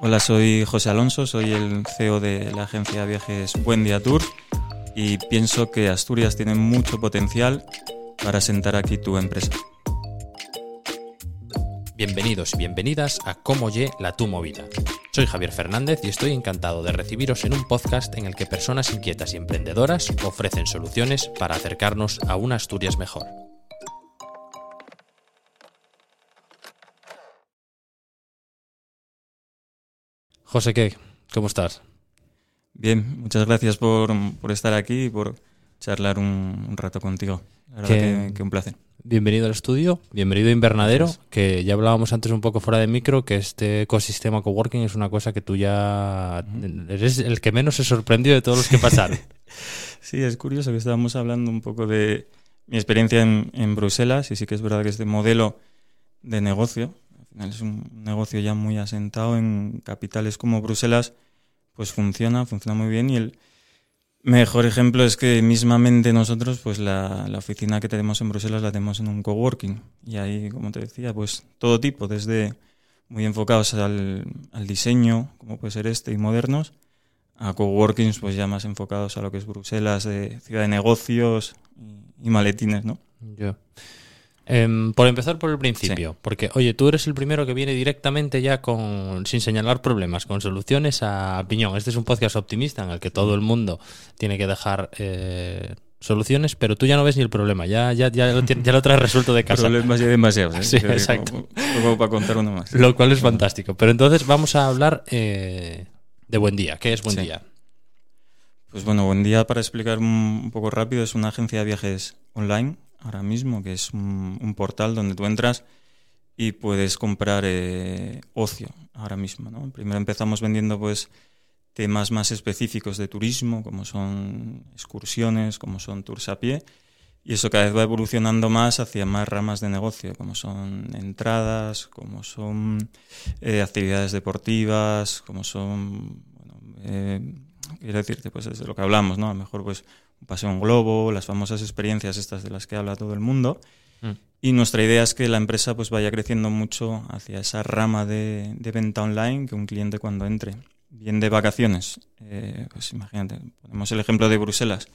Hola, soy José Alonso, soy el CEO de la agencia de viajes Buen Día Tour y pienso que Asturias tiene mucho potencial para sentar aquí tu empresa. Bienvenidos y bienvenidas a Cómo Ye la Tu Movida. Soy Javier Fernández y estoy encantado de recibiros en un podcast en el que personas inquietas y emprendedoras ofrecen soluciones para acercarnos a una Asturias mejor. José, ¿qué? ¿Cómo estás? Bien, muchas gracias por, por estar aquí y por charlar un, un rato contigo. La verdad que, que un placer. Bienvenido al estudio, bienvenido a Invernadero, que ya hablábamos antes un poco fuera de micro, que este ecosistema coworking es una cosa que tú ya eres el que menos se sorprendió de todos los que pasaron. sí, es curioso que estábamos hablando un poco de mi experiencia en, en Bruselas y sí que es verdad que este modelo de negocio, final es un negocio ya muy asentado en capitales como Bruselas, pues funciona, funciona muy bien y el Mejor ejemplo es que mismamente nosotros, pues la, la, oficina que tenemos en Bruselas la tenemos en un coworking. Y ahí, como te decía, pues todo tipo, desde muy enfocados al, al diseño, como puede ser este, y modernos, a coworkings pues ya más enfocados a lo que es Bruselas, de ciudad de negocios y, maletines, ¿no? Yeah. Eh, por empezar por el principio, sí. porque oye, tú eres el primero que viene directamente ya con sin señalar problemas, con soluciones a piñón. Este es un podcast optimista en el que todo el mundo tiene que dejar eh, soluciones, pero tú ya no ves ni el problema, ya, ya, ya, lo, ya lo traes resuelto de casa. Problemas ya demasiados, ¿eh? Sí, exacto. Como, como, para contar uno más. Lo cual es fantástico. Pero entonces vamos a hablar eh, de Buen Día. ¿Qué es Buen Sí. Día? Pues bueno, Buen Día, para explicar un, poco rápido, es una agencia de viajes online ahora mismo, que es un, portal donde tú entras y puedes comprar eh, ocio ahora mismo. Primero empezamos vendiendo pues temas más específicos de turismo, como son excursiones, como son tours a pie, y eso cada vez va evolucionando más hacia más ramas de negocio, como son entradas, como son eh, actividades deportivas, como son, bueno, eh, quiero decirte, pues es de lo que hablamos, ¿no? A lo mejor pues un paseo en globo, las famosas experiencias estas de las que habla todo el mundo. Mm. Y nuestra idea es que la empresa pues vaya creciendo mucho hacia esa rama de, de venta online que un cliente cuando entre bien de vacaciones, eh, pues imagínate, ponemos el ejemplo de Bruselas,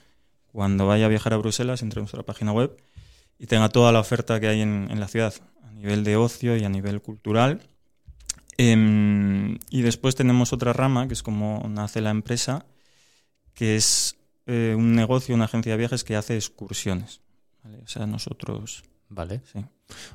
cuando vaya a viajar a Bruselas entre nuestra página web y tenga toda la oferta que hay en, en la ciudad a nivel de ocio y a nivel cultural. Eh, y después tenemos otra rama, que es como nace la empresa, que es eh, un negocio, una agencia de viajes que hace excursiones. ¿vale? O sea, nosotros... Vale. Sí.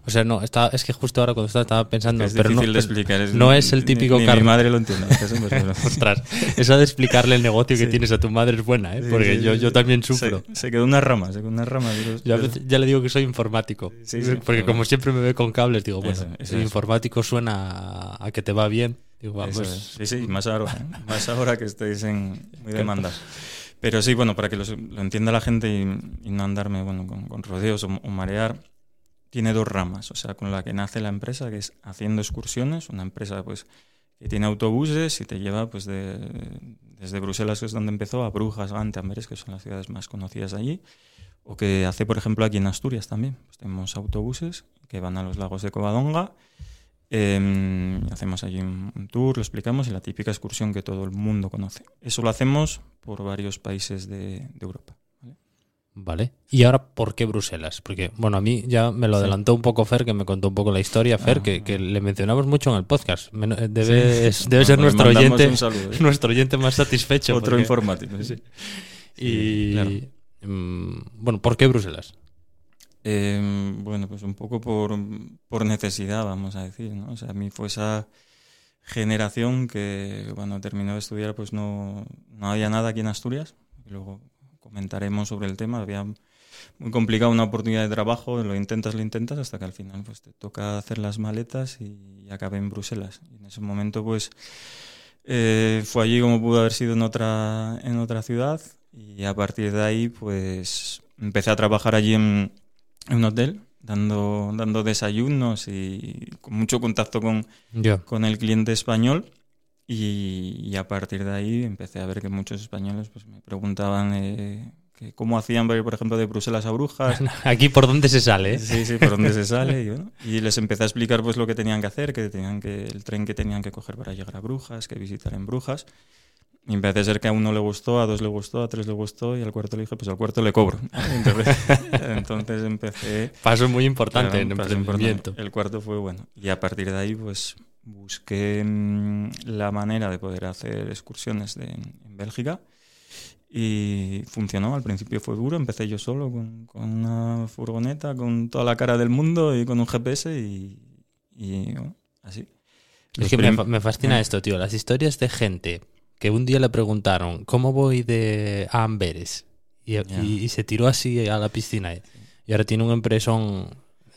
O sea, no, está, es que justo ahora cuando estaba, estaba pensando, es pero no, de explicar, es, no es el típico ni, ni mi madre lo entiende. Ostras, eso de explicarle el negocio que sí. tienes a tu madre es buena, ¿eh? porque sí, sí, yo, yo también sufro. Se, se, quedó una rama, se quedó una rama. Yo ya le digo que soy informático, porque como siempre me ve con cables, digo, bueno, eso, eso informático suena a que te va bien. Digo, va, pues... Sí, sí, más ahora, ¿eh? más ahora que estáis en muy demandas. Pero sí, bueno, para que lo, lo entienda la gente y, y, no andarme bueno, con, con rodeos o, o marear, tiene dos ramas, o sea, con la que nace la empresa, que es haciendo excursiones, una empresa pues que tiene autobuses y te lleva pues de, desde Bruselas, que es donde empezó, a Brujas, Gante, Amberes, que son las ciudades más conocidas allí, o que hace, por ejemplo, aquí en Asturias también. Pues tenemos autobuses que van a los lagos de Covadonga, eh, hacemos allí un, tour, lo explicamos y la típica excursión que todo el mundo conoce. Eso lo hacemos por varios países de, de Europa. Vale. ¿Y ahora por qué Bruselas? Porque, bueno, a mí ya me lo adelantó un poco Fer, que me contó un poco la historia, Fer, ah, que, que, le mencionamos mucho en el podcast. Debe, sí. debe ser nuestro oyente, saludo, ¿eh? nuestro oyente más satisfecho. Otro porque... informático. Sí. Y, claro. mmm, bueno, ¿por qué Bruselas? Eh, bueno, pues un poco por, por, necesidad, vamos a decir, ¿no? O sea, a mí fue esa generación que cuando terminó de estudiar pues no, no había nada aquí en Asturias. Y luego comentaremos sobre el tema. Había muy complicado una oportunidad de trabajo, lo intentas, lo intentas, hasta que al final pues te toca hacer las maletas y acabé en Bruselas. Y en ese momento pues eh, fue allí como pudo haber sido en otra, en otra ciudad y a partir de ahí pues empecé a trabajar allí en, en un hotel dando, dando desayunos y con mucho contacto con, yeah. con el cliente español y, y, a partir de ahí empecé a ver que muchos españoles pues, me preguntaban eh, que cómo hacían para ir, por ejemplo, de Bruselas a Brujas. Aquí por dónde se sale. Sí, sí, por dónde se sale. Y, bueno, y, les empecé a explicar pues lo que tenían que hacer, que tenían que el tren que tenían que coger para llegar a Brujas, que visitar en Brujas. Y empecé a ser que a uno le gustó, a dos le gustó, a tres le gustó y al cuarto le dije, pues al cuarto le cobro. Entonces, entonces empecé... Paso muy importante en emprendimiento. El cuarto fue bueno. Y a partir de ahí, pues busqué mm, la manera de poder hacer excursiones de, en Bélgica y funcionó. Al principio fue duro, empecé yo solo con, con, una furgoneta, con toda la cara del mundo y con un GPS y, y bueno, así. Es que me, me, fascina esto, tío. Las historias de gente que un día le preguntaron, ¿cómo voy de a Amberes? Y, y, y se tiró así a la piscina. Y ahora tiene un empresón.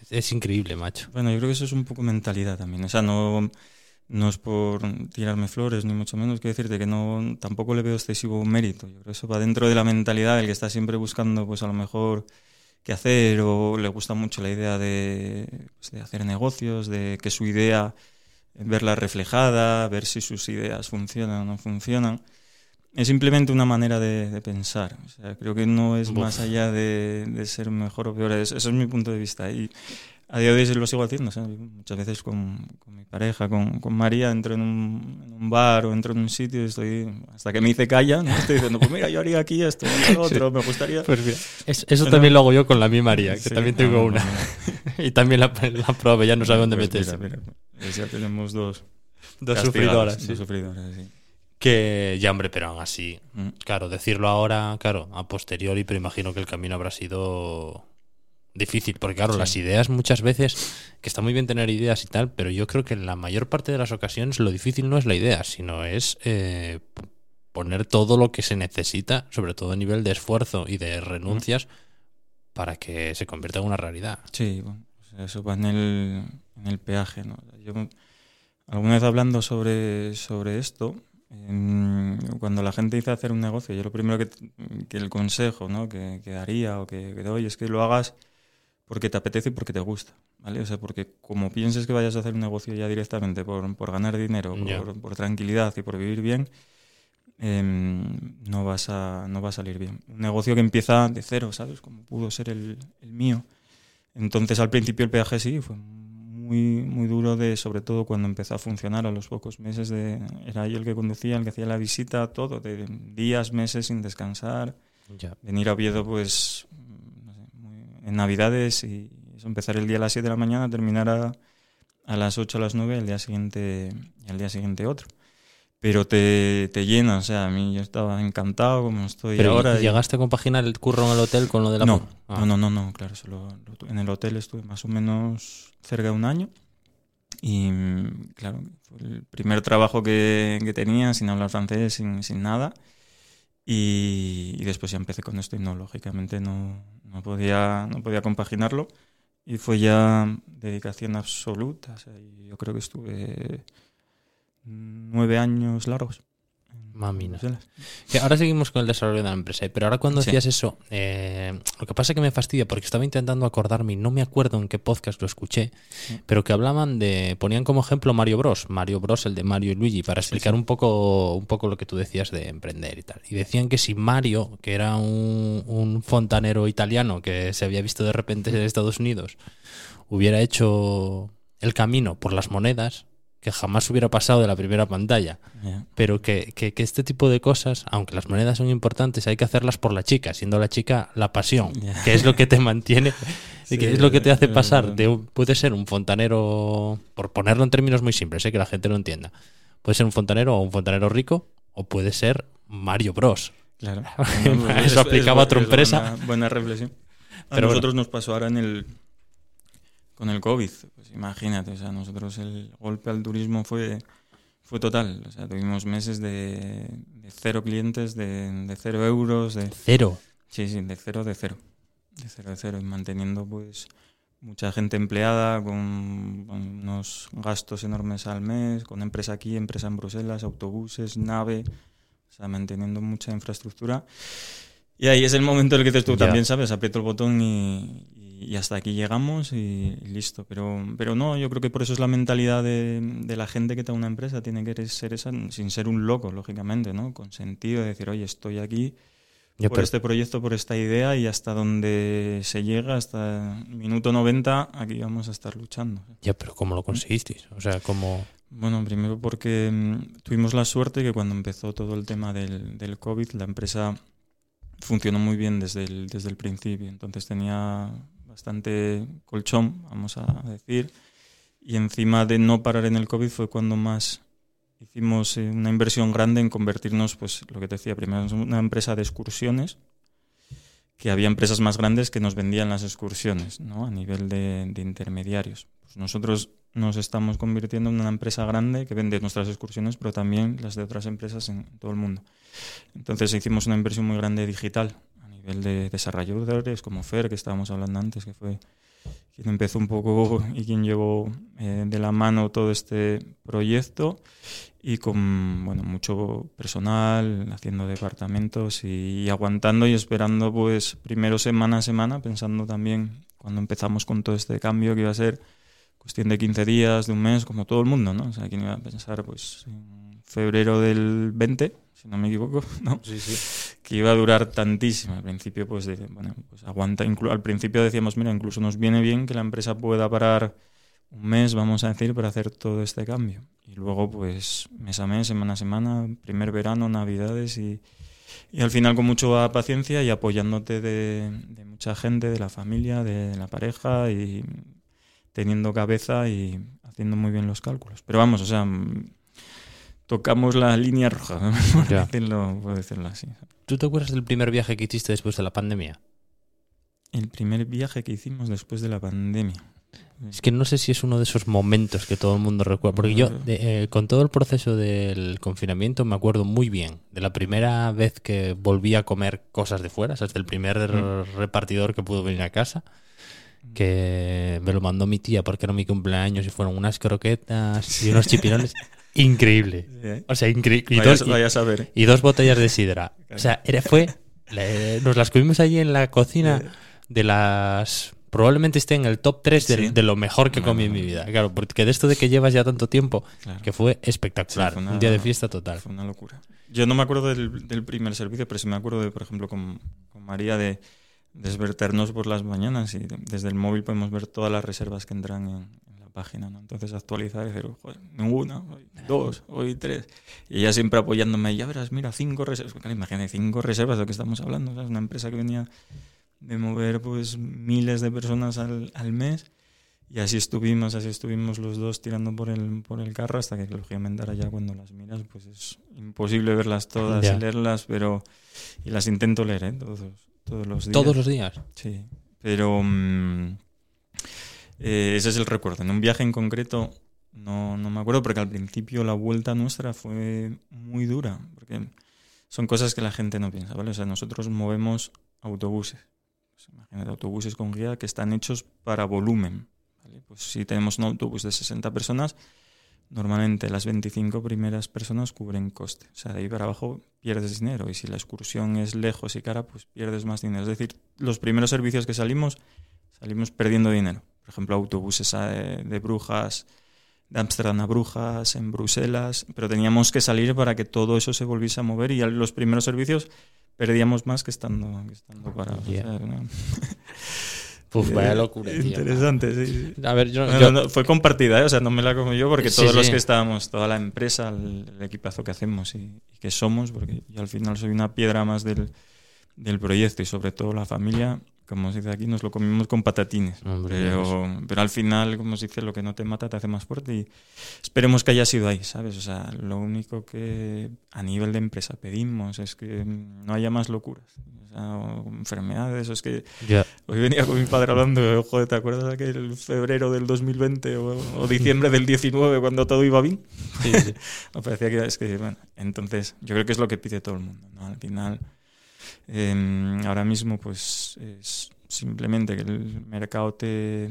Es increíble, macho. Bueno, yo creo que eso es un poco mentalidad también. O sea, no, no es por tirarme flores, ni mucho menos. Quiero decirte que no, tampoco le veo excesivo mérito. Yo creo que eso va dentro de la mentalidad del que está siempre buscando, pues a lo mejor qué hacer o le gusta mucho la idea de, pues, de hacer negocios, de que su idea verla reflejada, ver si sus ideas funcionan o no funcionan. Es simplemente una manera de, de pensar. O sea, creo que no es Uf. más allá de, de, ser mejor o peor. Eso, eso es mi punto de vista. Y a día de hoy lo sigo haciendo. ¿sabes? Muchas veces con, con, mi pareja, con, con María, entro en un, en un, bar o entro en un sitio y estoy, hasta que me dice calla, ¿no? estoy diciendo, pues mira, yo haría aquí esto, lo otro, sí. me gustaría. Pues mira, eso, eso Pero, también lo hago yo con la mi María, que sí, también tengo no, una. No, y también la, la prueba, ya no sabe dónde pues meterse. Mira, mira, ya tenemos dos, dos sufridoras. Dos sufridoras, sí. Que ya, hombre, pero aún así, mm. claro, decirlo ahora, claro, a posteriori, pero imagino que el camino habrá sido difícil, porque claro, sí. las ideas muchas veces, que está muy bien tener ideas y tal, pero yo creo que en la mayor parte de las ocasiones lo difícil no es la idea, sino es eh, poner todo lo que se necesita, sobre todo a nivel de esfuerzo y de renuncias, para que se convierta en una realidad. Sí, bueno, eso va en el, en el peaje. ¿no? Yo, alguna vez hablando sobre, sobre esto, cuando la gente dice hacer un negocio, yo lo primero que, que el consejo ¿no? que, que, daría o que, que doy es que lo hagas porque te apetece y porque te gusta, ¿vale? O sea, porque como pienses que vayas a hacer un negocio ya directamente por, por ganar dinero, yeah. por, por, tranquilidad y por vivir bien, eh, no, vas a, no va a salir bien. Un negocio que empieza de cero, ¿sabes? Como pudo ser el, el mío. Entonces, al principio el peaje sí, fue muy, muy duro, de, sobre todo cuando empezó a funcionar a los pocos meses. De, era yo el que conducía, el que hacía la visita, todo, de días, meses sin descansar. Yeah. Venir a Oviedo, pues en Navidades y eso, empezar el día a las 7 de la mañana, terminar a, a las 8 a las 9 y al día siguiente, y al día siguiente otro. Pero te, te llena, o sea, a mí yo estaba encantado como estoy Pero ahora. ¿y ¿Llegaste a compaginar el curro en el hotel con lo de la No, ah. no, no, no, no, claro, solo en el hotel estuve más o menos cerca de un año. Y claro, fue el primer trabajo que, que tenía sin hablar francés, sin, sin nada. Y, y, después ya empecé con esto y no, lógicamente no, no, podía, no podía compaginarlo. Y fue ya dedicación absoluta. O sea, yo creo que estuve nueve años largos. Mamina. Que ahora seguimos con el desarrollo de la empresa, pero ahora cuando decías sí. eso, eh, lo que pasa es que me fastidia porque estaba intentando acordarme y no me acuerdo en qué podcast lo escuché, sí. pero que hablaban de, ponían como ejemplo Mario Bros, Mario Bros, el de Mario y Luigi, para explicar sí, un poco un poco lo que tú decías de emprender y tal. Y decían que si Mario, que era un, un fontanero italiano que se había visto de repente en Estados Unidos, hubiera hecho el camino por las monedas, que jamás hubiera pasado de la primera pantalla. Yeah. Pero que, que, que, este tipo de cosas, aunque las monedas son importantes, hay que hacerlas por la chica, siendo la chica la pasión, yeah. que es lo que te mantiene, sí, que es lo que te hace pasar de puede ser un fontanero, por ponerlo en términos muy simples, ¿eh? que la gente lo entienda. Puede ser un fontanero o un fontanero rico, o puede ser Mario Bros. Claro. Eso aplicaba es, a otra empresa. Buena, buena, reflexión. A Pero nosotros bueno. nos pasó ahora en el con el COVID. Pues imagínate, o sea, nosotros el golpe al turismo fue, fue total. O sea, tuvimos meses de, de cero clientes, de, de, cero euros. De, ¿Cero? Sí, sí, de cero, de cero. De cero, de cero. Y manteniendo, pues, mucha gente empleada, con, con unos gastos enormes al mes, con empresa aquí, empresa en Bruselas, autobuses, nave. O sea, manteniendo mucha infraestructura. Y ahí es el momento en el que tú ya. también sabes, aprieto el botón y, y hasta aquí llegamos y, y, listo. Pero, pero no, yo creo que por eso es la mentalidad de, de la gente que está en una empresa, tiene que ser esa, sin ser un loco, lógicamente, ¿no? Con sentido de decir, oye, estoy aquí por este proyecto, por esta idea y hasta donde se llega, hasta el minuto 90, aquí vamos a estar luchando. Ya, pero ¿cómo lo conseguisteis? O sea, ¿cómo...? Bueno, primero porque mm, tuvimos la suerte que cuando empezó todo el tema del, del COVID, la empresa funcionó muy bien desde el, desde el principio. Entonces tenía bastante colchón, vamos a decir. Y encima de no parar en el COVID fue cuando más hicimos eh, una inversión grande en convertirnos, pues lo que te decía, primero en una empresa de excursiones, que había empresas más grandes que nos vendían las excursiones, ¿no? A nivel de, intermediarios. Pues nosotros nos estamos convirtiendo en una empresa grande que vende nuestras excursiones, pero también las de otras empresas en todo el mundo. Entonces hicimos una inversión muy grande digital nivel de desarrolladores como Fer, que estábamos hablando antes, que fue quien empezó un poco y quien llevó eh, de la mano todo este proyecto y con bueno mucho personal haciendo departamentos y, aguantando y esperando pues primero semana a semana pensando también cuando empezamos con todo este cambio que iba a ser cuestión de 15 días, de un mes, como todo el mundo, ¿no? O sea, ¿quién iba a pensar pues en febrero del 20 si no me equivoco, ¿no? Sí, sí. Que iba a durar tantísimo. Al principio, pues, de, bueno, pues aguanta. al principio decíamos, mira, incluso nos viene bien que la empresa pueda parar un mes, vamos a decir, para hacer todo este cambio. Y luego, pues, mes a mes, semana a semana, primer verano, navidades y, y al final con mucha paciencia y apoyándote de, de mucha gente, de la familia, de la pareja y teniendo cabeza y haciendo muy bien los cálculos. Pero vamos, o sea, tocamos la línea roja, por decirlo, por decirlo así. ¿Tú te acuerdas del primer viaje que hiciste después de la pandemia? El primer viaje que hicimos después de la pandemia. Es que no sé si es uno de esos momentos que todo el mundo recuerda. Porque yo, de, eh, con todo el proceso del confinamiento, me acuerdo muy bien de la primera vez que volví a comer cosas de fuera, o sea, el primer mm. repartidor que pudo venir a casa, que me lo mandó mi tía porque era mi cumpleaños y fueron unas croquetas y unos chipirones. Increíble. ¿eh? O sea, increíble. Y, vaya, a saber. y dos botellas de sidra. O sea, era, fue. nos las comimos allí en la cocina de las. Probablemente esté en el top 3 de, de lo mejor que comí en mi vida. Claro, porque de esto de que llevas ya tanto tiempo, que fue espectacular. Fue una, un día de fiesta total. Fue una locura. Yo no me acuerdo del, del primer servicio, pero sí me acuerdo, de, por ejemplo, con, con María de desverternos por las mañanas y desde el móvil podemos ver todas las reservas que entran en, página, ¿no? Entonces actualizar y decir, joder, ninguna, hoy dos, hoy tres. Y ella siempre apoyándome, ya verás, mira, cinco reservas. Imagínate, cinco reservas de lo que estamos hablando. Es una empresa que venía de mover pues miles de personas al, al, mes. Y así estuvimos, así estuvimos los dos tirando por el, por el carro hasta que lógicamente ahora ya cuando las miras pues es imposible verlas todas y leerlas, pero y las intento leer ¿eh? todos, todos los días. ¿Todos los días? Sí, pero... Mmm, eh, ese es el recuerdo. En un viaje en concreto no, no me acuerdo porque al principio la vuelta nuestra fue muy dura, porque son cosas que la gente no piensa, ¿vale? O sea, nosotros movemos autobuses, pues imagínate, autobuses con guía que están hechos para volumen, ¿vale? Pues si tenemos un autobús de 60 personas, normalmente las 25 primeras personas cubren coste. O sea, de ahí para abajo pierdes dinero y si la excursión es lejos y cara, pues pierdes más dinero. Es decir, los primeros servicios que salimos, salimos perdiendo dinero por ejemplo, autobuses eh, de Brujas, de Ámsterdam a Brujas, en Bruselas, pero teníamos que salir para que todo eso se volviese a mover y los primeros servicios perdíamos más que estando, que estando parados. Yeah. ¿no? Uf, vaya locura. Tío. Interesante, sí. A ver, yo, no, yo... No, fue compartida, ¿eh? o sea, no me la como yo, porque todos sí, los que estábamos, toda la empresa, el, el equipazo que hacemos y, y, que somos, porque yo al final soy una piedra más del, del proyecto y sobre todo la familia, como se dice aquí, nos lo comimos con patatines. Hombre, pero, pero, al final, como se dice, lo que no te mata te hace más fuerte y esperemos que haya sido ahí, ¿sabes? O sea, lo único que a nivel de empresa pedimos es que no haya más locuras. O sea, o enfermedades, o es que yeah. hoy venía con mi padre hablando, joder, ¿te acuerdas aquel febrero del 2020 o, o diciembre del 19 cuando todo iba bien? Sí, sí. Me parecía que es que, bueno, entonces yo creo que es lo que pide todo el mundo, ¿no? Al final eh, ahora mismo, pues es simplemente que el mercado te,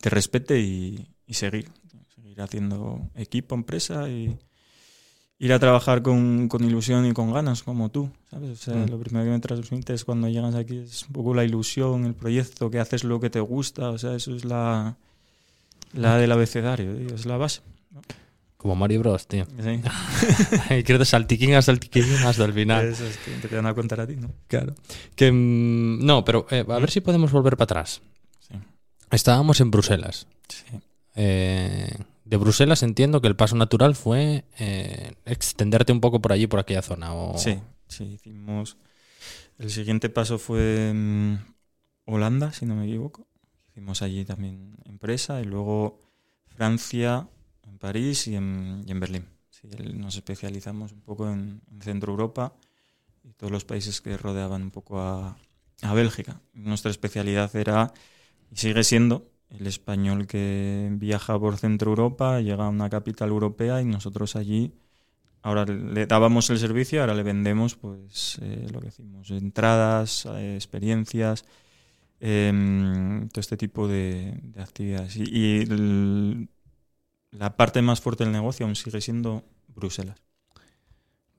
te respete y, y, seguir, seguir haciendo equipo, empresa y ir a trabajar con, con ilusión y con ganas, como tú, ¿sabes? O sea, mm. lo primero que me transmites cuando llegas aquí es un poco la ilusión, el proyecto, que haces lo que te gusta, o sea, eso es la, la del abecedario, es la base. Como Mario Bros, tío. Sí. Quiero de saltiquín a saltiquín hasta el final. Eso es que te van a contar a ti, ¿no? Claro. Que, mm, no, pero eh, a ver si podemos volver para atrás. Sí. Estábamos en Bruselas. Sí. Eh, de Bruselas entiendo que el paso natural fue eh, extenderte un poco por allí, por aquella zona. O... Sí, sí, hicimos. El siguiente paso fue en Holanda, si no me equivoco. Hicimos allí también empresa y luego Francia, París y en, y en Berlín. Nos especializamos un poco en, en Centro Europa y todos los países que rodeaban un poco a, a Bélgica. Nuestra especialidad era, y sigue siendo, el español que viaja por Centro Europa, llega a una capital europea y nosotros allí Ahora le dábamos el servicio, ahora le vendemos pues eh, lo que decimos, entradas, eh, experiencias, em, todo este tipo de, de actividades. Y, y el- la parte más fuerte del negocio aún sigue siendo Bruselas.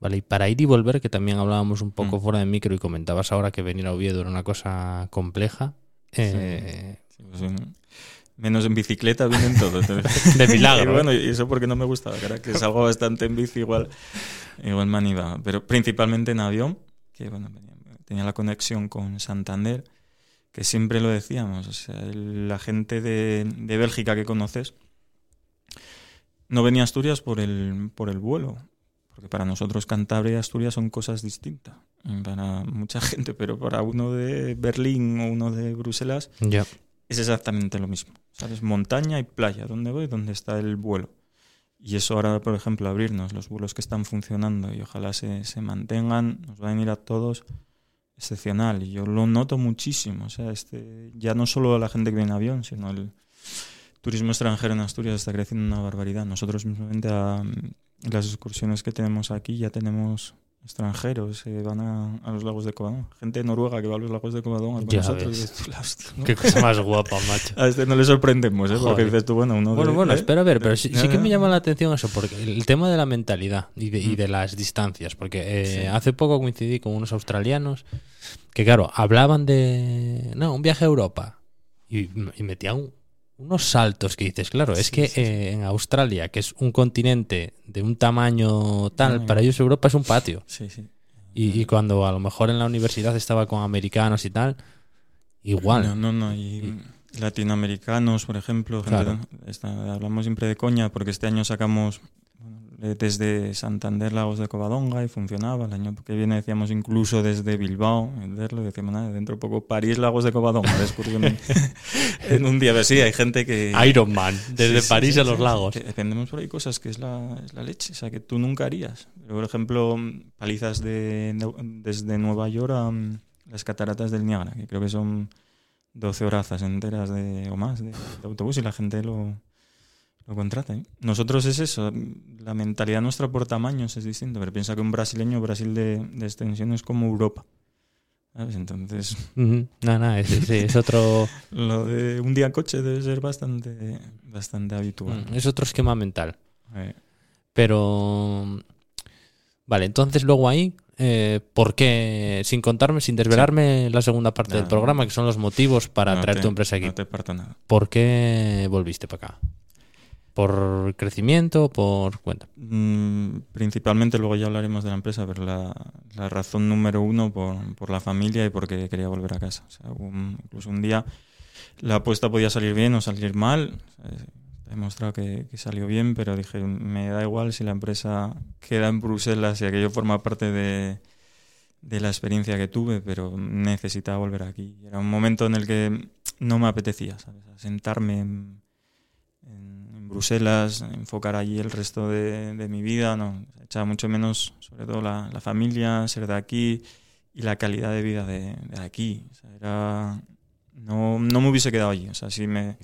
Vale, y para ir y volver, que también hablábamos un poco Mm. fuera de micro y comentabas ahora que venir a Oviedo era una cosa compleja. eh, Sí, pues, en- menos en bicicleta vienen todos. De milagro, Y bueno, y eso porque no me gustaba, que era que salgo bastante en bici igual, igual me animaba. Pero principalmente en avión, que bueno, tenía, tenía la conexión con Santander, que siempre lo decíamos, o sea, el- la gente de, de Bélgica que conoces no venía a Asturias por el, por el vuelo, porque para nosotros Cantabria y Asturias son cosas distintas, para mucha gente, pero para uno de Berlín o uno de Bruselas es exactamente lo mismo. ¿Sabes? Montaña y playa. ¿Dónde voy? ¿Dónde está el vuelo? Y eso ahora, por ejemplo, abrirnos los vuelos que están funcionando y ojalá se, se mantengan, nos va a venir a todos excepcional. Y yo lo noto muchísimo. O sea, este, ya no solo la gente que viene en avión, sino el turismo extranjero en Asturias está creciendo una barbaridad. Nosotros mismamente a, las excursiones que tenemos aquí ya tenemos extranjeros que van a, a los lagos de Covadonga. Gente de Noruega que va a los lagos de Covadonga con nosotros. ves. Hostia, ¿no? Qué cosa más guapa, macho. A este no le sorprendemos, ¿eh? Porque dices tú, bueno, uno Bueno, de- bueno, ¿eh? espera a ver, pero sí, que ya. me llama la atención eso, porque el tema de la mentalidad y de, y Mm. de las distancias, porque eh, Sí. hace poco coincidí con unos australianos que, claro, hablaban de, no, un viaje a Europa y, y metían unos saltos que dices, claro, es que sí, sí. eh, en Australia, que es un continente de un tamaño tal, para ellos Europa es un patio. Sí, sí. Y, y cuando a lo mejor en la universidad estaba con americanos y tal, igual. No, no, no. Y latinoamericanos, por ejemplo. gente- Claro. esta- hablamos siempre de coña porque este año sacamos desde Santander Lagos de Covadonga y funcionaba. El año que viene decíamos incluso desde Bilbao, venderlo. Decíamos, nada, dentro de poco París Lagos de Covadonga. de excursión en, en un día. Pero sí, hay gente que... Iron Man, desde Sí, sí, París sí, a los sí, lagos. que Vendemos por ahí cosas que es la, es la leche, o sea, que tú nunca harías. Por ejemplo, palizas de, de- desde Nueva York a mm, las cataratas del Niágara, que creo que son 12 horazas enteras de, o más de, de autobús y la gente lo, lo contrata. ¿eh? Nosotros es eso, la mentalidad nuestra por tamaños es distinta, pero piensa que un brasileño, Brasil de, de extensión es como Europa. ¿sabes? Entonces. No, no, es, otro... lo de un día en coche debe ser bastante, bastante habitual. Mm, Es otro esquema mental. Eh, Pero. Vale, entonces luego ahí, eh, ¿por qué? Sin contarme, sin desvelarme la segunda parte del programa, que son los motivos para no traer te- tu empresa aquí. No te parto nada. ¿Por qué volviste para acá? ¿Por crecimiento? ¿Por cuenta? Mm, principalmente, luego ya hablaremos de la empresa, pero la, razón número uno por, por la familia y porque quería volver a casa. Incluso un día la apuesta podía salir bien o salir mal. He demostrado que, salió bien, pero dije, me da igual si la empresa queda en Bruselas y aquello forma parte de, de la experiencia que tuve, pero necesitaba volver aquí. Era un momento en el que no me apetecía, ¿sabes? Sentarme en, en- Bruselas, enfocar allí el resto de, de mi vida, no. Echaba mucho menos, sobre todo la, la familia, ser de aquí y la calidad de vida de, de aquí. O sea, era, no, no me hubiese quedado allí. O sea, si, me,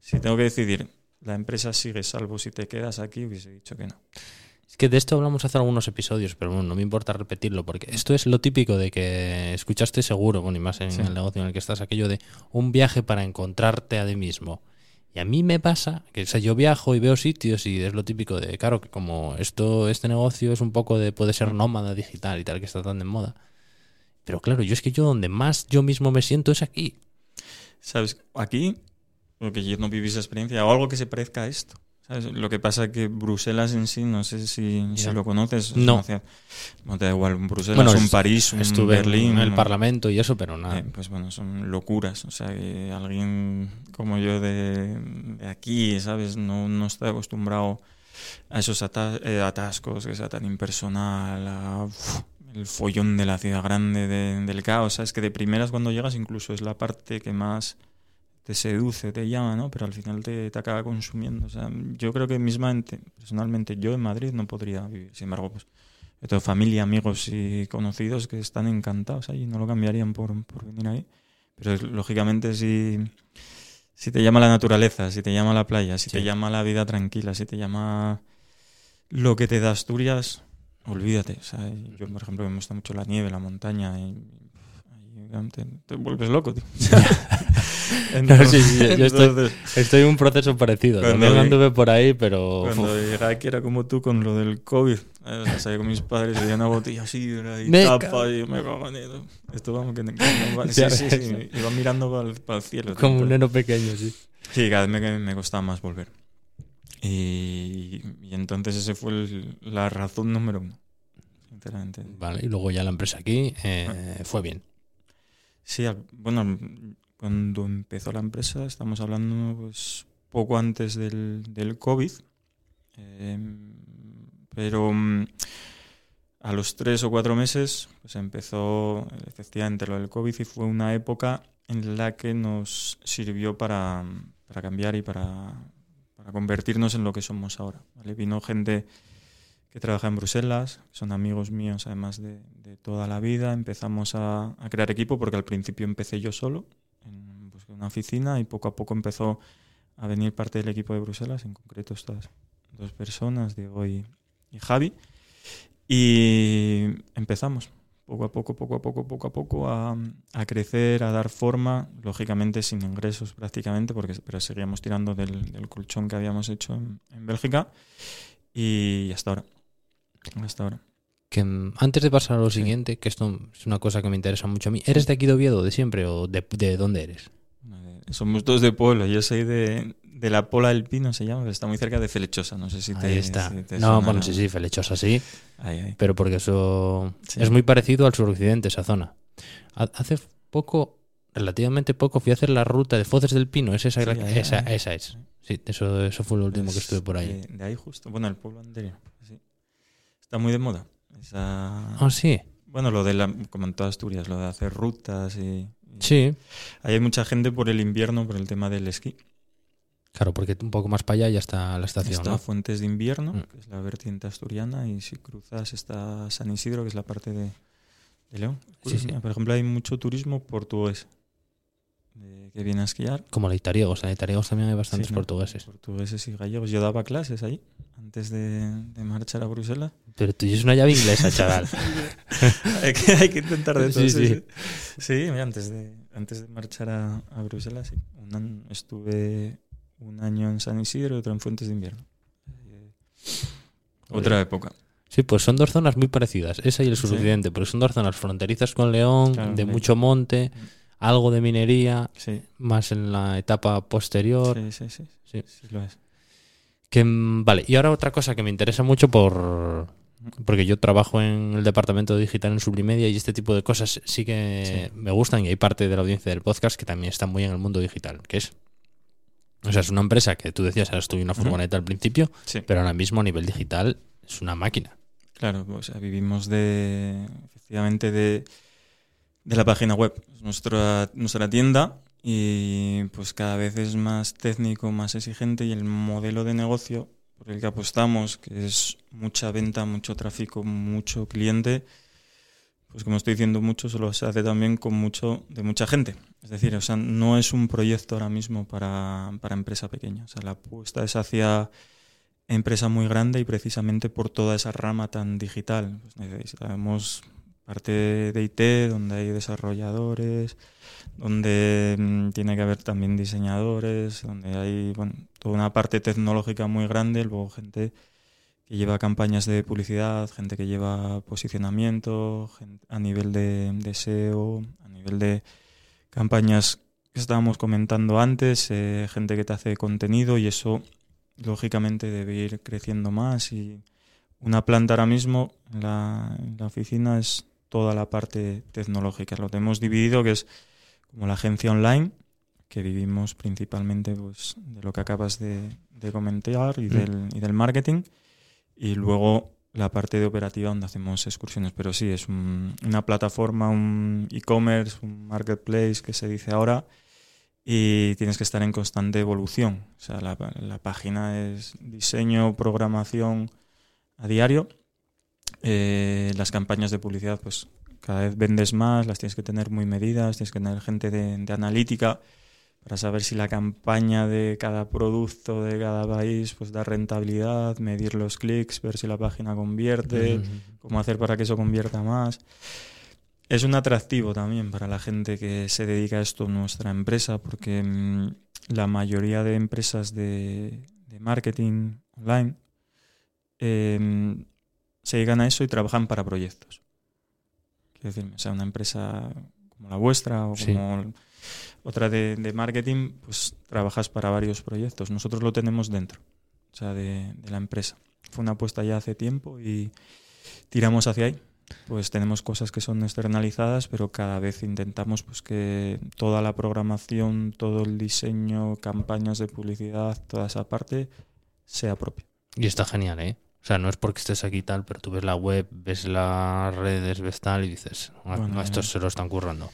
si tengo que decidir, la empresa sigue salvo si te quedas aquí, hubiese dicho que no. Es que de esto hablamos hace algunos episodios, pero bueno, no me importa repetirlo, porque esto es lo típico de que escuchaste seguro, bueno, y más en Sí. el negocio en el que estás, aquello de un viaje para encontrarte a ti mismo. Y a mí me pasa que o yo viajo y veo sitios y es lo típico de, claro, que como esto, este negocio es un poco de, puede ser nómada digital y tal, que está tan de moda. Pero claro, yo es que yo donde más yo mismo me siento es aquí. ¿Sabes? Aquí, porque yo no viví esa experiencia, o algo que se parezca a esto. Lo que pasa es que Bruselas en sí, no sé si, lo conoces. es No. ciudad- no te da igual, Bruselas, Bueno, un París, un Estuve Berlín. en el Parlamento y eso, pero nada. eh, pues bueno, son locuras. O sea, que alguien como yo de, de aquí, ¿sabes? No, no está acostumbrado a esos eh, atascos, que sea tan impersonal, a, el follón de la ciudad grande, de- del caos. Sabes que de primeras cuando llegas incluso es la parte que más te seduce, te llama, ¿no? Pero al final te, te acaba consumiendo. O sea, yo creo que mismamente, personalmente, yo en Madrid no podría vivir. Sin embargo, pues yo tengo familia, amigos y conocidos que están encantados ahí, no lo cambiarían por, por venir ahí. Pero lógicamente si, si te llama la naturaleza, si te llama la playa, si Sí. te llama la vida tranquila, si te llama lo que te da Asturias, olvídate. O sea, y yo, por ejemplo, me gusta mucho la nieve, la montaña y... te, te vuelves loco, tío. No, sí, sí, yo estoy- Entonces, Estoy en un proceso parecido. También vi- anduve por ahí, pero. Cuando llegué aquí era como tú con lo del COVID. Eh, O sea, salí con mis padres y una botella así y Me tapa y yo me cago en. Esto vamos que... que no sí, sí, ves. sí, iba mirando para el, para el cielo. como tío, un neno pequeño, sí. Sí, cada vez me, me costaba más volver. Y, y entonces ese fue el- la razón número uno, sinceramente. Vale, y luego ya la empresa aquí eh, fue bien. Sí, bueno, cuando empezó la empresa, estamos hablando pues poco antes del, del COVID, eh, pero mm, a los tres o cuatro meses pues empezó efectivamente lo del COVID y fue una época en la que nos sirvió para, para cambiar y para, para convertirnos en lo que somos ahora. ¿vale? Vino gente que trabaja en Bruselas, son amigos míos además de, toda la vida. Empezamos a, crear equipo porque al principio empecé yo solo, en una oficina y poco a poco empezó a venir parte del equipo de Bruselas, en concreto estas dos personas, Diego y, y Javi. Y empezamos poco a poco, poco a poco, poco a poco a, a crecer, a dar forma, lógicamente sin ingresos prácticamente, porque, pero seguíamos tirando del, del colchón que habíamos hecho en, en Bélgica y hasta ahora. Hasta ahora. Que mm, antes de pasar a lo Sí. siguiente, que esto es una cosa que me interesa mucho a mí, ¿eres de aquí de Oviedo de siempre o de, de dónde eres? Somos dos de pueblo. Yo soy de, de la Pola del Pino, se llama, está muy cerca de Felechosa. No sé si te. Ahí está. si te no, suena bueno, la- sí, sí, Felechosa sí, Ahí, ahí. pero porque eso Sí. es muy parecido al suroccidente, esa zona. Ha- Hace poco, relativamente poco, fui a hacer la ruta de Foces del Pino, ¿es esa? Sí, la- esa, esa es. Sí, eso, eso fue lo último que Es estuve por ahí. De, de ahí justo. Bueno, el pueblo anterior. Sí. Está muy de moda. Esa- Ah, sí, Bueno, lo de la, como en toda Asturias, lo de hacer rutas y, y- sí. Ahí hay mucha gente por el invierno, por el tema del esquí. Claro, porque un poco más para allá ya está la estación, Está ¿no? Fuentes de Invierno, Mm. que es la vertiente asturiana, y si cruzas está San Isidro, que es la parte de, de León. Sí, sí. Por ejemplo, hay mucho turismo portugués de- que viene a esquiar. Como la Itariegos, en la Itariegos también hay bastantes Sí, ¿no? portugueses. Portugueses y gallegos. Yo daba clases ahí antes de, de marchar a Bruselas. Pero tú es una llave inglesa, chaval. hay, que, hay que intentar de todo. Sí, Sí, sí. sí. Sí, mira, antes de, antes de marchar a, a Bruselas, sí. Un an- estuve un año en San Isidro y otro en Fuentes de Invierno. Otra época. Sí, pues son dos zonas muy parecidas, esa y el Sí. suroccidente, porque son dos zonas fronterizas con León, Claro, de mucho monte, algo de minería, Sí, más en la etapa posterior. sí, sí, sí, Sí. sí, lo es. Que, mm, vale, y ahora otra cosa que me interesa mucho por porque yo trabajo en el departamento de digital en Sublimedia y este tipo de cosas sí que me gustan y hay parte de la audiencia del podcast que también está muy en el mundo digital, que es o sea, es una empresa que tú decías, ahora estuve en una furgoneta al principio, Sí, pero ahora mismo a nivel digital es una máquina. claro, o sea, vivimos de, efectivamente, de, de la página web. Es nuestra, nuestra tienda y pues cada vez es más técnico, más exigente y el modelo de negocio por el que apostamos, que es mucha venta, mucho tráfico, mucho cliente, pues como estoy diciendo mucho, solo se hace también con mucho de mucha gente. Es decir, o sea, no es un proyecto ahora mismo para, para empresa pequeña. O sea, la apuesta es hacia empresa muy grande y precisamente por toda esa rama tan digital. Pues necesitamos parte de IT, donde hay desarrolladores, donde mm, tiene que haber también diseñadores, donde hay bueno, toda una parte tecnológica muy grande, luego gente que lleva campañas de publicidad, gente que lleva posicionamiento, a nivel de, de SEO, a nivel de campañas que estábamos comentando antes, eh, gente que te hace contenido y eso lógicamente debe ir creciendo más y una planta ahora mismo la, en la oficina es toda la parte tecnológica. Lo tenemos dividido que es como la agencia online, que vivimos principalmente pues, de lo que acabas de, de comentar y, Mm. del, y del marketing, y luego la parte de operativa donde hacemos excursiones. Pero sí, es un- una plataforma, un e-commerce, un marketplace que se dice ahora, y tienes que estar en constante evolución. O sea, la, la página es diseño, programación a diario. Eh, las campañas de publicidad, pues cada vez vendes más, las tienes que tener muy medidas, tienes que tener gente de, de analítica para saber si la campaña de cada producto de cada país pues da rentabilidad, medir los clics, ver si la página convierte, cómo hacer para que eso convierta más. Es un atractivo también para la gente que se dedica a esto en nuestra empresa, porque mm, la mayoría de empresas de, de marketing online eh, se dedican a eso y trabajan para proyectos. Quiero decir, o sea, una empresa como la vuestra o Sí. como otra de, de marketing, pues trabajas para varios proyectos. Nosotros lo tenemos dentro, o sea, de, de la empresa. Fue una apuesta ya hace tiempo y tiramos hacia ahí. Pues tenemos cosas que son externalizadas, pero cada vez intentamos pues que toda la programación, todo el diseño, campañas de publicidad, toda esa parte sea propia. Y está genial, ¿eh? O sea, no es porque estés aquí tal, pero tú ves la web, ves las redes, ves tal y dices, "Ah, Bueno, no, estos se lo están currando.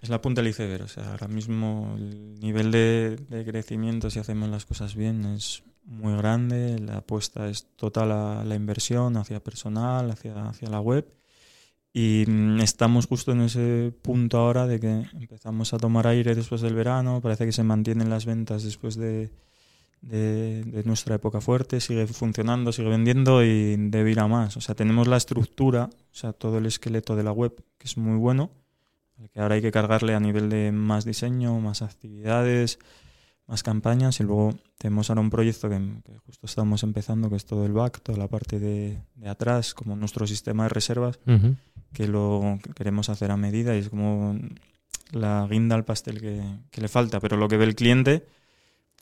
Es la punta del iceberg. O sea, ahora mismo el nivel de, de crecimiento, si hacemos las cosas bien, es muy grande. La apuesta es total a la inversión hacia personal, hacia, hacia la web. Y mm, estamos justo en ese punto ahora de que empezamos a tomar aire después del verano. Parece que se mantienen las ventas después de, de, de nuestra época fuerte. Sigue funcionando, sigue vendiendo y debe ir a más. O sea, tenemos la estructura, o sea, todo el esqueleto de la web, que es muy bueno al que ahora hay que cargarle a nivel de más diseño, más actividades, más campañas y luego tenemos ahora un proyecto que, que justo estamos empezando, que es todo el back, toda la parte de, de atrás, como nuestro sistema de reservas, que lo queremos hacer a medida y es como la guinda al pastel que, que le falta, pero lo que ve el cliente...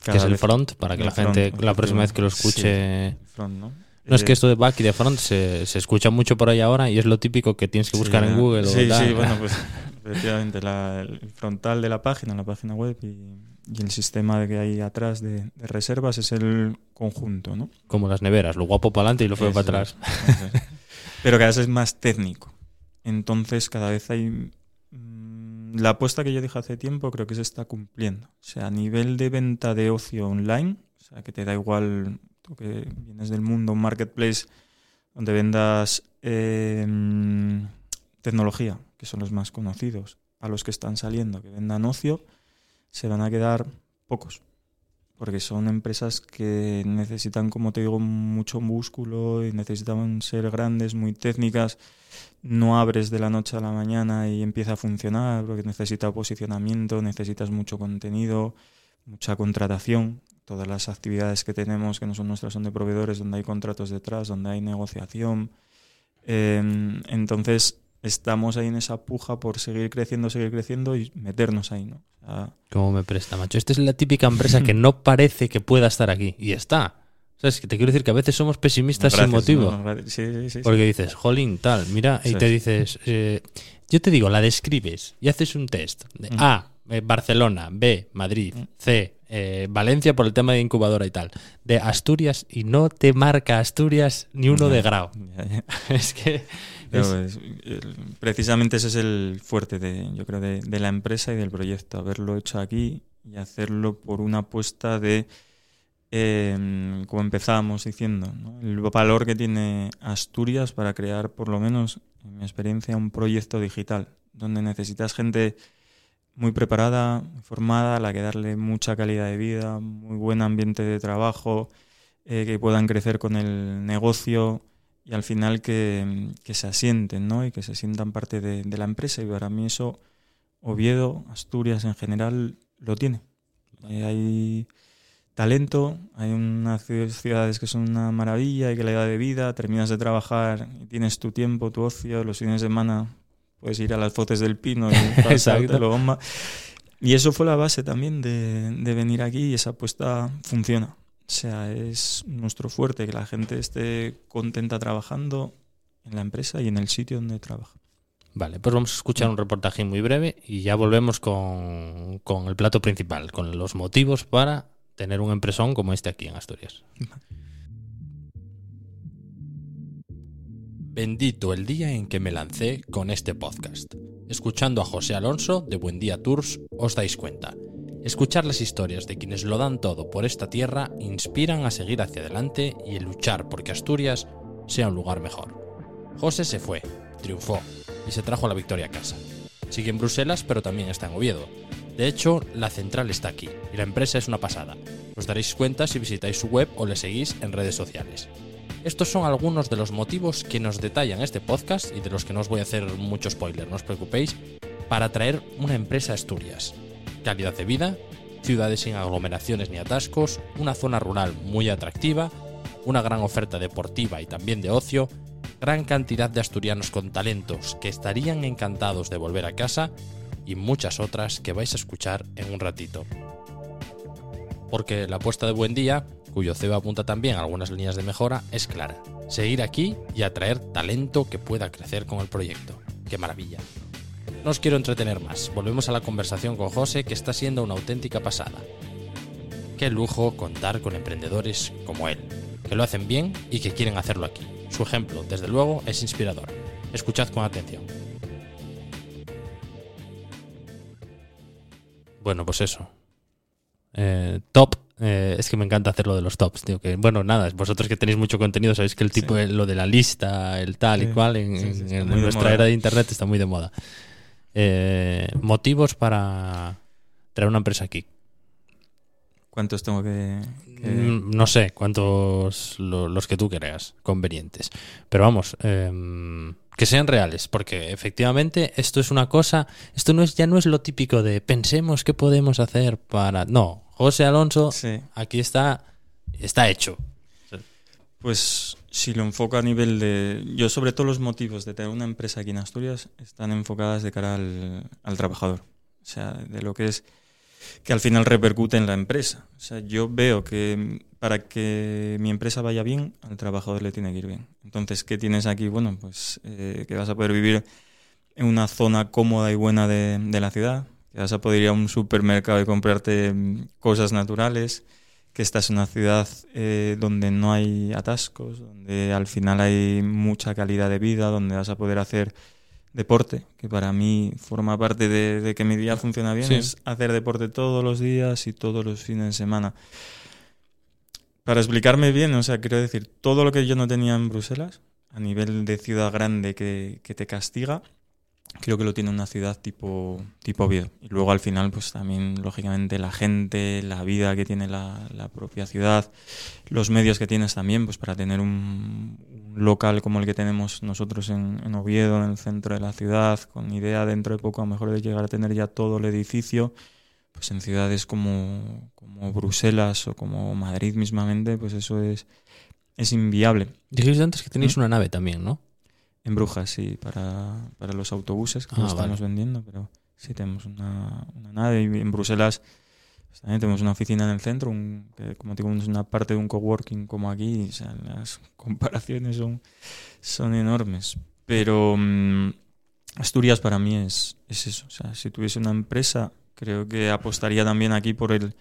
Que es el front, para que la gente, la próxima vez que lo sí, escuche... front, ¿no? No es Eh, que esto de back y de front se, se escucha mucho por ahí ahora y es lo típico que tienes que Sí, buscar en Google. o Sí, tal. sí, bueno, pues efectivamente la- el frontal de la página, la página web y, y el sistema de que hay atrás de, de reservas es el conjunto, ¿no? Como las neveras, lo guapo para adelante y lo feo para atrás. es. Pero cada vez es más técnico. Entonces cada vez hay... La apuesta que yo dije hace tiempo creo que se está cumpliendo. O sea, a nivel de venta de ocio online, o sea, que te da igual, tú que vienes del mundo, un marketplace donde vendas eh, tecnología, que son los más conocidos, a los que están saliendo, que vendan ocio, se van a quedar pocos. Porque son empresas que necesitan, como te digo, mucho músculo y necesitan ser grandes, muy técnicas. No abres de la noche a la mañana y empieza a funcionar, porque necesita posicionamiento, necesitas mucho contenido, mucha contratación. Todas las actividades que tenemos, que no son nuestras, son de proveedores, donde hay contratos detrás, donde hay negociación. Eh, entonces, estamos ahí en esa puja por seguir creciendo, seguir creciendo y meternos ahí, ¿no? O sea, Como me presta, macho. Esta es la típica empresa que no parece que pueda estar aquí. Y está. ¿Sabes? Que te quiero decir que a veces somos pesimistas sin motivo. no, gracias. Sí, sí, sí, sí. Porque dices, jolín, tal, mira, y te dices, eh, yo te digo, la describes y haces un test. De. A, eh, Barcelona, B, Madrid. C, eh, Valencia por el tema de incubadora y tal. De Asturias y no te marca Asturias ni uno de grado. Es que... Pero es- es- el- precisamente ese es el fuerte de, yo creo, de, de la empresa y del proyecto, haberlo hecho aquí y hacerlo por una apuesta de, eh, como empezábamos diciendo, ¿no? el valor que tiene Asturias para crear, por lo menos, en mi experiencia, un proyecto digital, donde necesitas gente muy preparada, formada, la que darle mucha calidad de vida, muy buen ambiente de trabajo, eh, que puedan crecer con el negocio y al final que, que se asienten ¿no? y que se sientan parte de, la empresa. Y para mí eso, Oviedo, Asturias en general, lo tiene. Eh, hay talento, hay unas ci- ciudades que son una maravilla, hay calidad de vida, terminas de trabajar y tienes tu tiempo, tu ocio, los fines de semana puedes ir a las fotos del pino y Exacto. lo bomba. Y eso fue la base también de, de venir aquí y esa apuesta funciona. O sea, es nuestro fuerte, que la gente esté contenta trabajando en la empresa y en el sitio donde trabaja. Vale, pues vamos a escuchar un reportaje muy breve y ya volvemos con, con el plato principal, con los motivos para tener un empresón como este aquí en Asturias. Bendito el día en que me lancé con este podcast. Escuchando a José Alonso de Buen Día Tours os dais cuenta. Escuchar las historias de quienes lo dan todo por esta tierra inspiran a seguir hacia adelante y a luchar porque Asturias sea un lugar mejor. José se fue, triunfó y se trajo la victoria a casa. Sigue en Bruselas, pero también está en Oviedo. De hecho, la central está aquí y la empresa es una pasada. Os daréis cuenta si visitáis su web o le seguís en redes sociales. Estos son algunos de los motivos que nos detallan este podcast y de los que no os voy a hacer mucho spoiler, no os preocupéis, para traer una empresa a Asturias. Calidad de vida, ciudades sin aglomeraciones ni atascos, una zona rural muy atractiva, una gran oferta deportiva y también de ocio, gran cantidad de asturianos con talentos que estarían encantados de volver a casa y muchas otras que vais a escuchar en un ratito. Porque la apuesta de buen día, cuyo CEO apunta también a algunas líneas de mejora, es clara. Seguir aquí y atraer talento que pueda crecer con el proyecto. ¡Qué maravilla! No os quiero entretener más, volvemos a la conversación con José que está siendo una auténtica pasada. Qué lujo contar con emprendedores como él, que lo hacen bien y que quieren hacerlo aquí. Su ejemplo, desde luego, es inspirador. Escuchad con atención. Bueno, pues eso. Eh, top. Eh, es que me encanta hacer lo de los tops, tío. Que, bueno, nada, vosotros que tenéis mucho contenido sabéis que el tipo, Sí. lo de la lista, el tal y cual, en, sí, nuestra moda. era de internet está muy de moda. Eh, motivos para traer una empresa aquí. ¿Cuántos tengo que...? que- Mm, No sé cuántos lo- los que tú creas convenientes. Pero vamos, em, que sean reales, porque efectivamente esto es una cosa, esto no es ya no es lo típico de pensemos qué podemos hacer para. No, José Alonso, Sí. aquí está, está hecho. Pues si lo enfoco a nivel de... Yo sobre todo los motivos de tener una empresa aquí en Asturias están enfocadas de cara al, al trabajador. O sea, de lo que es que al final repercute en la empresa. O sea, yo veo que para que mi empresa vaya bien, al trabajador le tiene que ir bien. Entonces, ¿qué tienes aquí? Bueno, pues eh, que vas a poder vivir en una zona cómoda y buena de, de la ciudad, que vas a poder ir a un supermercado y comprarte mm, cosas naturales, que esta es una ciudad eh, donde no hay atascos, donde al final hay mucha calidad de vida, donde vas a poder hacer deporte, que para mí forma parte de, de que mi día funciona bien, Sí. es hacer deporte todos los días y todos los fines de semana. Para explicarme bien, o sea, quiero decir, todo lo que yo no tenía en Bruselas, a nivel de ciudad grande que, que te castiga, creo que lo tiene una ciudad tipo, tipo Oviedo. Y luego al final, pues también, lógicamente, la gente, la vida que tiene la, la propia ciudad, los medios que tienes también, pues para tener un, un local como el que tenemos nosotros en, en Oviedo, en el centro de la ciudad, con idea dentro de poco a lo mejor de llegar a tener ya todo el edificio, pues en ciudades como, como Bruselas o como Madrid mismamente, pues eso es, es inviable. Dijiste antes que tenéis ¿Mm? una nave también, ¿no? En Brujas, sí, para, para los autobuses que Ah, lo estamos vale. vendiendo, pero sí tenemos una, una nave. Y en Bruselas pues, también tenemos una oficina en el centro, un- que como digo, es una parte de un coworking como aquí. O sea, las comparaciones son, son enormes. Pero mm, Asturias para mí es, es eso. O sea, si tuviese una empresa, creo que apostaría también aquí por el,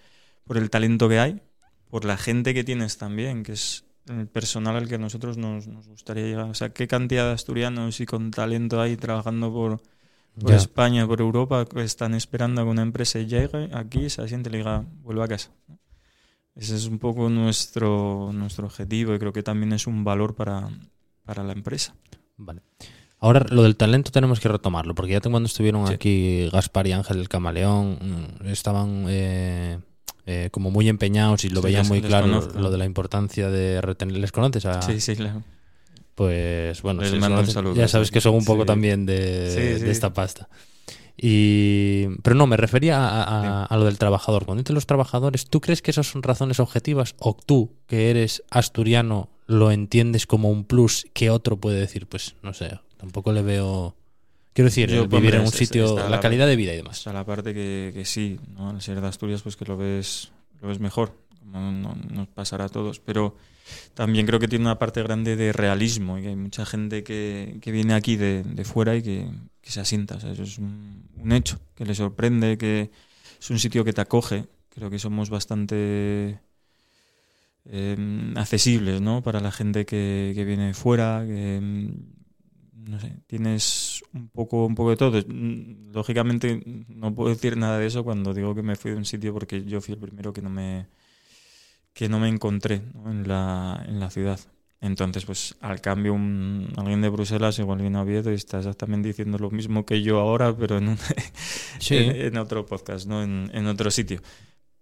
por el talento que hay, por la gente que tienes también, que es el personal al que a nosotros nos, nos gustaría llegar. O sea, qué cantidad de asturianos y con talento hay trabajando por, por. España, por Europa, que están esperando a que una empresa llegue aquí, se asiente y le diga, vuelva a casa. Ese es un poco nuestro, nuestro objetivo y creo que también es un valor para, para la empresa. Vale. Ahora lo del talento tenemos que retomarlo, porque ya cuando estuvieron Sí. aquí Gaspar y Ángel el Camaleón, mm, estaban eh, eh, como muy empeñados y lo Sí, veían muy claro lo, conozco. lo de la importancia de retener. ¿Les conoces? A, Sí, sí, claro. Pues bueno, si conoces, ya sabes que son un poco Sí. también de, Sí, sí. de esta pasta. Y, pero no, me refería a, a- Dime. a lo del trabajador. Cuando dices los trabajadores, ¿tú crees que esas son razones objetivas o tú, que eres asturiano, lo entiendes como un plus que otro puede decir? Pues no sé, tampoco le veo... Quiero decir, Yo, el vivir hombre, en un sitio, está la la- calidad de vida y O demás. sea, la parte que, que sí, ¿no? Al ser de Asturias, pues que lo ves, lo ves mejor. como no- nos pasará a todos, pero también creo que tiene una parte grande de realismo y que hay mucha gente que, que viene aquí de, de fuera y que, que se asienta. o sea, eso es un, un hecho, que le sorprende, que es un sitio que te acoge. Creo que somos bastante eh, accesibles ¿no? para la gente que, que viene de fuera, que mm, no sé, tienes un poco, un poco de todo. Mm, Lógicamente no puedo decir nada de eso cuando digo que me fui de un sitio porque yo fui el primero que no me que no me encontré ¿no? En, la, en la ciudad. Entonces, pues al cambio, un, alguien de Bruselas igual viene a Oviedo y está exactamente diciendo lo mismo que yo ahora, pero en, un, Sí. en, en otro podcast, ¿no? En, en otro sitio.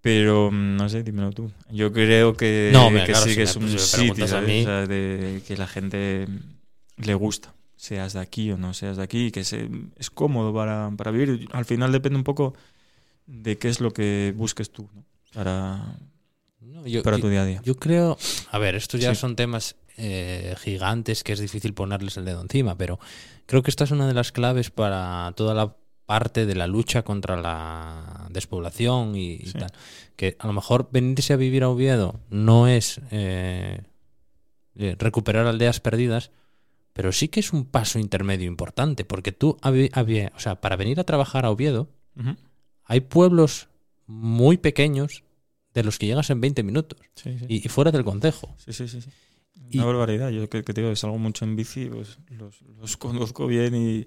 Pero mm, no sé, dímelo tú. Yo creo que, No, que claro, sí si que es un sitio preguntas a ¿sabes? mí- O sea, de que la gente le gusta, seas de aquí o no seas de aquí, que se, es cómodo para, para vivir. Al final depende un poco de qué es lo que busques tú ¿no? para, No, yo- para yo- tu día a día. Yo creo, a ver, estos ya Sí. son temas eh, gigantes que es difícil ponerles el dedo encima, pero creo que esta es una de las claves para toda la parte de la lucha contra la despoblación y, y tal. Que a lo mejor venirse a vivir a Oviedo no es eh, eh, recuperar aldeas perdidas, pero sí que es un paso intermedio importante, porque tú, o sea, para venir a trabajar a Oviedo, hay pueblos muy pequeños de los que llegas en 20 minutos Sí, sí. y, y fuera del concejo. Sí, sí, sí. sí. Y- Una barbaridad. Yo que, que te digo, salgo mucho en bici, pues los, los conozco bien y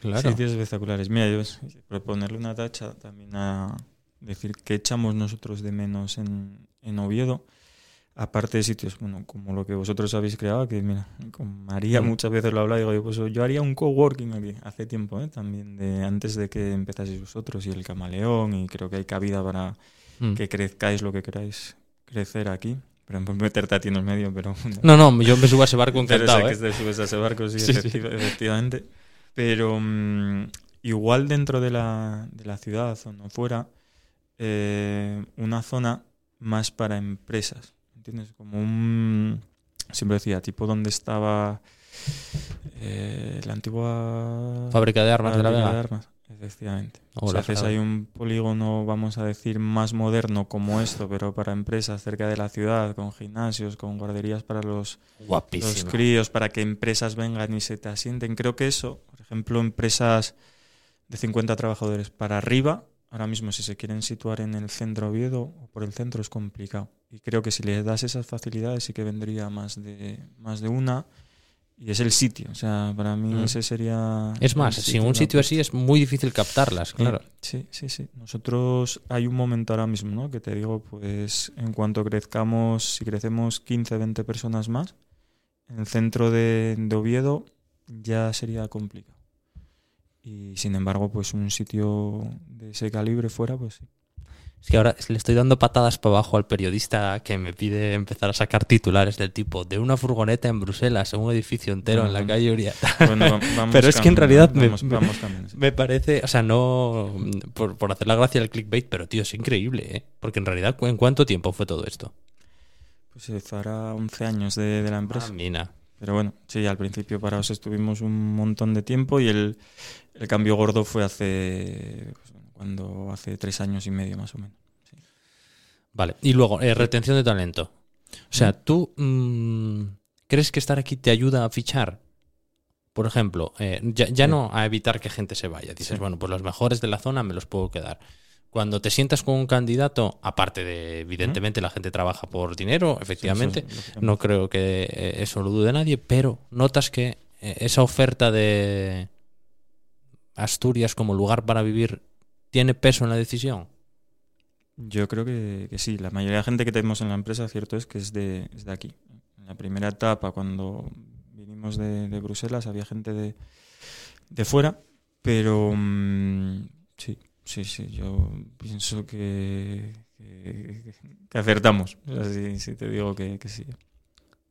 Claro. sitios espectaculares. Mira, yo por ponerle una tacha también a decir que echamos nosotros de menos en, en Oviedo, aparte de sitios bueno, como lo que vosotros habéis creado, que mira, con María Mm. muchas veces lo habla, digo, yo, pues yo haría un coworking aquí, hace tiempo, ¿eh? también, de antes de que empezaseis vosotros y el camaleón, y creo que hay cabida para Mm. que crezcáis lo que queráis crecer aquí. Pero por meterte a ti en el medio, pero... No, no, yo me subo a ese barco encantado. ¿eh? que te subes a ese barco, sí, Sí, sí. efectiva- efectivamente. Pero mm, igual dentro de la, de la ciudad o no fuera, eh, una zona más para empresas, ¿entiendes? Como un... Siempre decía, tipo donde estaba eh, la antigua... Fábrica de armas de la fábrica Vega. armas, efectivamente. O O sea, haces ahí un polígono, vamos a decir, más moderno como esto, pero para empresas cerca de la ciudad, con gimnasios, con guarderías para los, los críos, para que empresas vengan y se te asienten. Creo que eso, por ejemplo, empresas de 50 trabajadores para arriba, ahora mismo si se quieren situar en el centro de Oviedo o por el centro es complicado. Y creo que si les das esas facilidades sí que vendría más de, más de una. Y es el sitio, o sea, para mí Mm. ese sería... Es más, sin un sitio así es muy difícil captarlas, claro. Sí, sí, sí. Nosotros hay un momento ahora mismo, ¿no? Que te digo, pues en cuanto crezcamos, si crecemos 15, 20 personas más, en el centro de, de Oviedo ya sería complicado. Y sin embargo, pues un sitio de ese calibre fuera, pues sí. Es que ahora le estoy dando patadas para abajo al periodista que me pide empezar a sacar titulares del tipo de una furgoneta en Bruselas, un edificio entero en la calle Urieta. Bueno, Pero es que en realidad me- vamos, me- vamos cambiando, sí. Me parece, o sea, no por, por hacer la gracia del clickbait, pero tío, es increíble, ¿eh? Porque en realidad, ¿en cuánto tiempo fue todo esto? Pues hará 11 años de, de la empresa. Ah, mina. Pero bueno, sí, al principio parados estuvimos un montón de tiempo y el, el cambio gordo fue hace pues, cuando hace tres años y medio más o menos. Vale, y luego, eh, retención de talento. O sea, ¿tú mm, crees que estar aquí te ayuda a fichar? Por ejemplo, eh, ya, ya Sí. no a evitar que gente se vaya. Dices, Sí. bueno, pues los mejores de la zona me los puedo quedar. Cuando te sientas con un candidato, aparte de, evidentemente, la gente trabaja por dinero, efectivamente, Sí, no creo que eh, eso lo dude nadie, pero notas que eh, esa oferta de Asturias como lugar para vivir tiene peso en la decisión. Yo creo que, que sí. La mayoría de gente que tenemos en la empresa, cierto es que es de, es de aquí. En la primera etapa, cuando vinimos de, de Bruselas, había gente de, de fuera, pero mm, sí, sí, sí. Yo pienso que, que, que acertamos. Sí te digo que, que sí.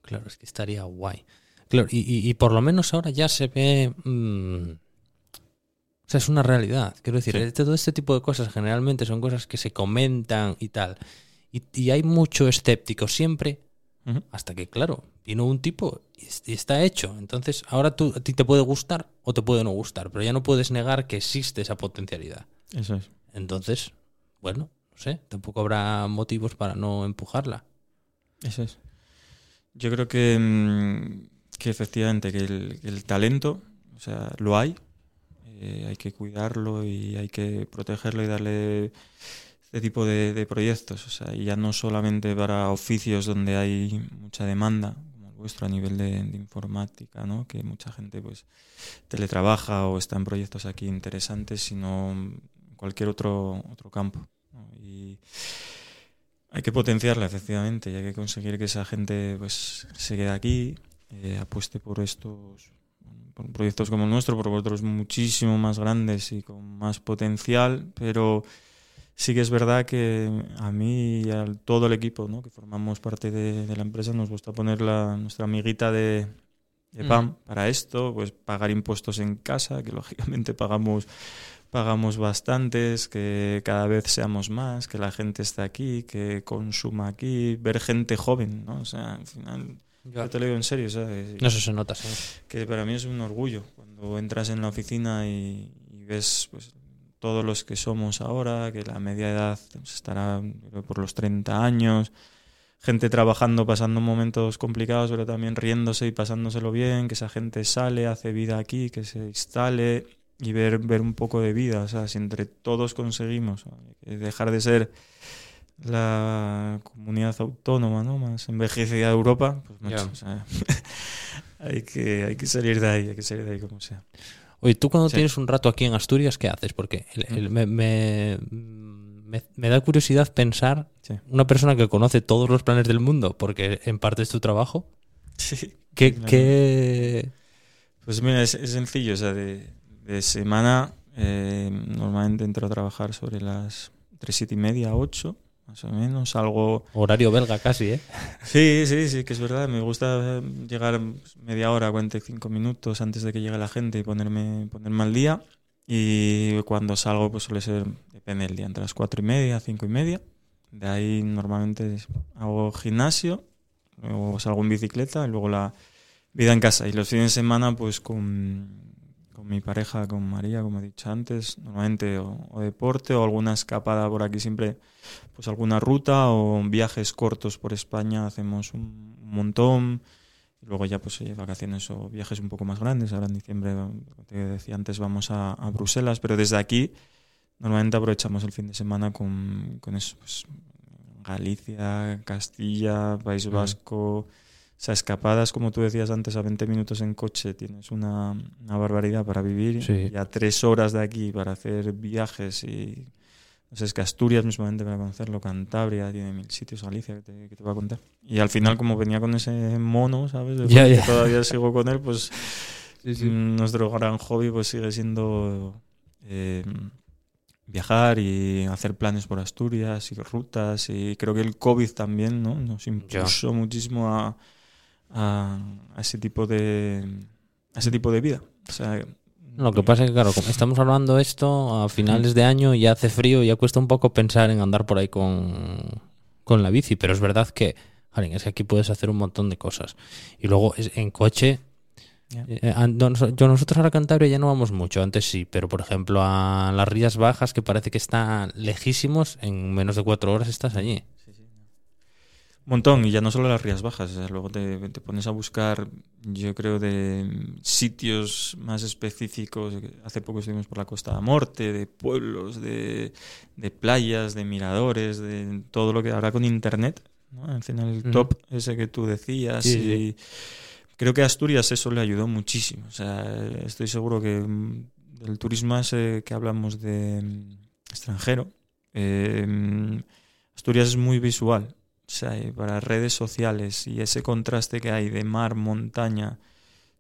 Claro, es que estaría guay. Claro, y, y- y por lo menos ahora ya se ve. mm, o sea, es una realidad. Quiero decir, Sí. este- todo este tipo de cosas generalmente son cosas que se comentan y tal. Y, y hay mucho escéptico siempre, Hasta que, claro, vino un tipo y, es- y está hecho. Entonces, ahora tú, a ti te puede gustar o te puede no gustar, pero ya no puedes negar que existe esa potencialidad. Eso es. Entonces, bueno, no sé, tampoco habrá motivos para no empujarla. Eso es. Yo creo que, mm, que efectivamente que el, el talento, o sea, lo hay, eh, hay que cuidarlo y hay que protegerlo y darle este tipo de, proyectos, o sea, y ya no solamente para oficios donde hay mucha demanda, como el vuestro a nivel de, de informática, ¿no? que mucha gente pues teletrabaja o está en proyectos aquí interesantes, sino cualquier otro, otro campo. Y hay que potenciarla, efectivamente, y hay que conseguir que esa gente pues se quede aquí, eh, apueste por estos por proyectos como el nuestro, por otros muchísimo más grandes y con más potencial, pero sí que es verdad que a mí y a todo el equipo ¿no? que formamos parte de, de la empresa nos gusta poner la, nuestra amiguita de, de Mm. PAM para esto, pues pagar impuestos en casa, que lógicamente pagamos pagamos bastantes, que cada vez seamos más, que la gente esté aquí, que consuma aquí, ver gente joven, ¿no? O sea, al final, yo te lo digo en serio, ¿sabes? No, eso se nota, sí. que para mí es un orgullo cuando entras en la oficina y, y ves pues, todos los que somos ahora, que la media edad estará por los 30 años, gente trabajando, pasando momentos complicados, pero también riéndose y pasándoselo bien, que esa gente sale, hace vida aquí, que se instale y ver, ver un poco de vida, o sea, si entre todos conseguimos dejar de ser la comunidad autónoma ¿no? más envejecida de Europa, pues macho, Ya. o sea, hay, que, hay que salir de ahí, hay que salir de ahí como sea. Oye, tú cuando Sí. tienes un rato aquí en Asturias, ¿qué haces? Porque el- el- me, me- me- me da curiosidad pensar Sí. una persona que conoce todos los planes del mundo, porque en parte es tu trabajo. Sí. ¿Qué, Claro. qué- Pues mira, es, es sencillo, o sea, de, de semana eh, normalmente entro a trabajar sobre las tres siete y media, 8, más o menos, algo... horario belga casi, ¿eh? Sí, sí, sí, que es verdad, me gusta llegar media hora, 45 minutos antes de que llegue la gente y ponerme, ponerme al día. Y cuando salgo, pues suele ser, depende del día, entre las cuatro y media, cinco y media. De ahí normalmente hago gimnasio, luego salgo en bicicleta y luego la vida en casa. Y los fines de semana, pues con, con mi pareja, con María, como he dicho antes, normalmente o, o deporte o alguna escapada por aquí, siempre pues alguna ruta o viajes cortos por España, hacemos un un montón. Y luego ya pues eh, vacaciones o viajes un poco más grandes. Ahora en diciembre, te decía antes, vamos a, a Bruselas, pero desde aquí normalmente aprovechamos el fin de semana con, con eso, pues Galicia, Castilla, País Mm. O sea, escapadas, como tú decías antes, a 20 minutos en coche tienes una, una barbaridad para vivir. Sí. Y a tres horas de aquí para hacer viajes y... No sé, es que Asturias mismamente para conocerlo, Cantabria, tiene mil sitios, Galicia, que te, que te voy a contar. Y al final, como venía con ese mono, ¿sabes? De que todavía sigo con él, pues mm, nuestro gran hobby pues sigue siendo eh, viajar y hacer planes por Asturias y rutas. Y creo que el COVID también ¿no? nos impuso muchísimo a, a, a ese tipo de a ese tipo de vida. O sea, Lo que pasa es que, claro, como estamos hablando esto a finales de año, ya hace frío, ya cuesta un poco pensar en andar por ahí con, con la bici, pero es verdad que, jolín, es que aquí puedes hacer un montón de cosas. Y luego en coche, eh, a- yo nosotros a la Cantabria ya no vamos mucho, antes sí, pero por ejemplo a las Rías Bajas, que parece que están lejísimos, en menos de cuatro horas estás allí. Montón, y ya no solo las Rías Bajas, o sea, luego te, te pones a buscar, yo creo, de sitios más específicos. Hace poco estuvimos por la Costa de Morte, de pueblos, de, de playas, de miradores, de todo lo que habrá con internet. ¿no? Al final, el top ese que tú decías. Sí, y creo que a Asturias eso le ayudó muchísimo. O sea, estoy seguro que mm, del turismo ese que hablamos de mm, extranjero, eh, mm, Asturias es muy visual. O sea, para redes sociales y ese contraste que hay de mar, montaña,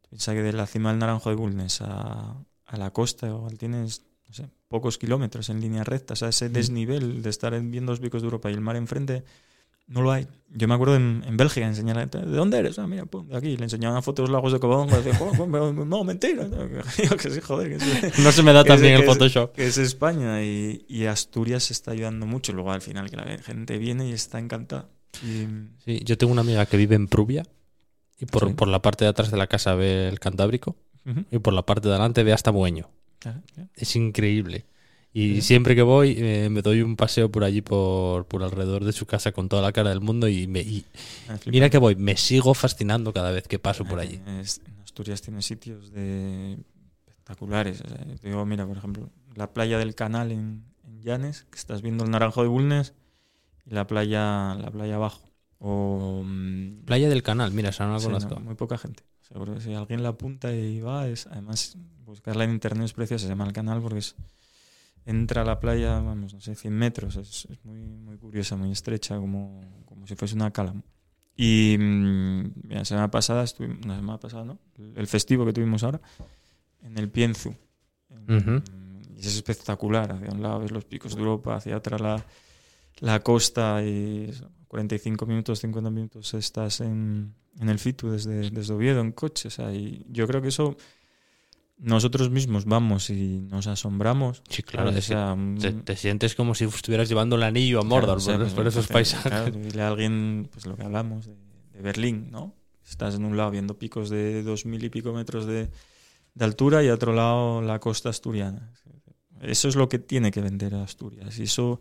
piensa que de la cima del Naranjo de Bulnes a, a la costa igual tienes, no sé, pocos kilómetros en línea recta. O sea, ese Mm. desnivel de estar en- viendo los picos de Europa y el mar enfrente, no lo hay. Yo me acuerdo en, en Bélgica enseñar, ¿de dónde eres? Ah, mira, pum, de aquí. Le enseñaban fotos de los lagos de Covadonga. Decía, "Jo, jo, pero no, mentira. Yo que sí, joder, que es, No se me da tan es- bien el que es- Photoshop. que es España y, y Asturias se está ayudando mucho. Luego al final que la gente viene y está encantada. Y, Sí, yo tengo una amiga que vive en Prubia y por, Sí. por la parte de atrás de la casa ve el Cantábrico y por la parte de adelante ve hasta Bueño. claro, claro. Es increíble. Y siempre que voy eh, me doy un paseo por allí, por, por alrededor de su casa con toda la cara del mundo y, me, y Ah, mira que voy, me sigo fascinando cada vez que paso por allí. Es- en Asturias tiene sitios de espectaculares. o sea, te digo, mira, por ejemplo, la playa del Canal en, en Llanes, que estás viendo el Naranjo de Bulnes, y la playa, la playa abajo. O mm, Playa del Canal, mira, esa no la sí, conozco. no, muy poca gente. Seguro que si alguien la apunta y va, es además buscarla en internet es preciosa, se llama el canal porque es entra a la playa, vamos, no sé, 100 metros, es, es muy, muy curiosa, muy estrecha, como, como si fuese una cala. Y mm, mira, la semana pasada, estuvimos, la semana pasada, ¿no? El, festivo que tuvimos ahora, en el Pienzu. En-. Y es espectacular, hacia un lado ves los picos de Europa, hacia otra la, la costa y eso, 45 minutos, 50 minutos estás en, en el Fitu desde, desde Oviedo en coche. O sea, y yo creo que eso nosotros mismos vamos y nos asombramos. Sí, claro, O sea, mm, Te, te sientes como si estuvieras llevando el anillo a claro, Mordor o sea, por, pues, por esos paisajes. claro, dile a alguien pues lo que hablamos de, de Berlín, ¿no? Estás en un lado viendo picos de dos mil y pico metros de, de altura y a otro lado la costa asturiana. Eso es lo que tiene que vender Asturias. Y eso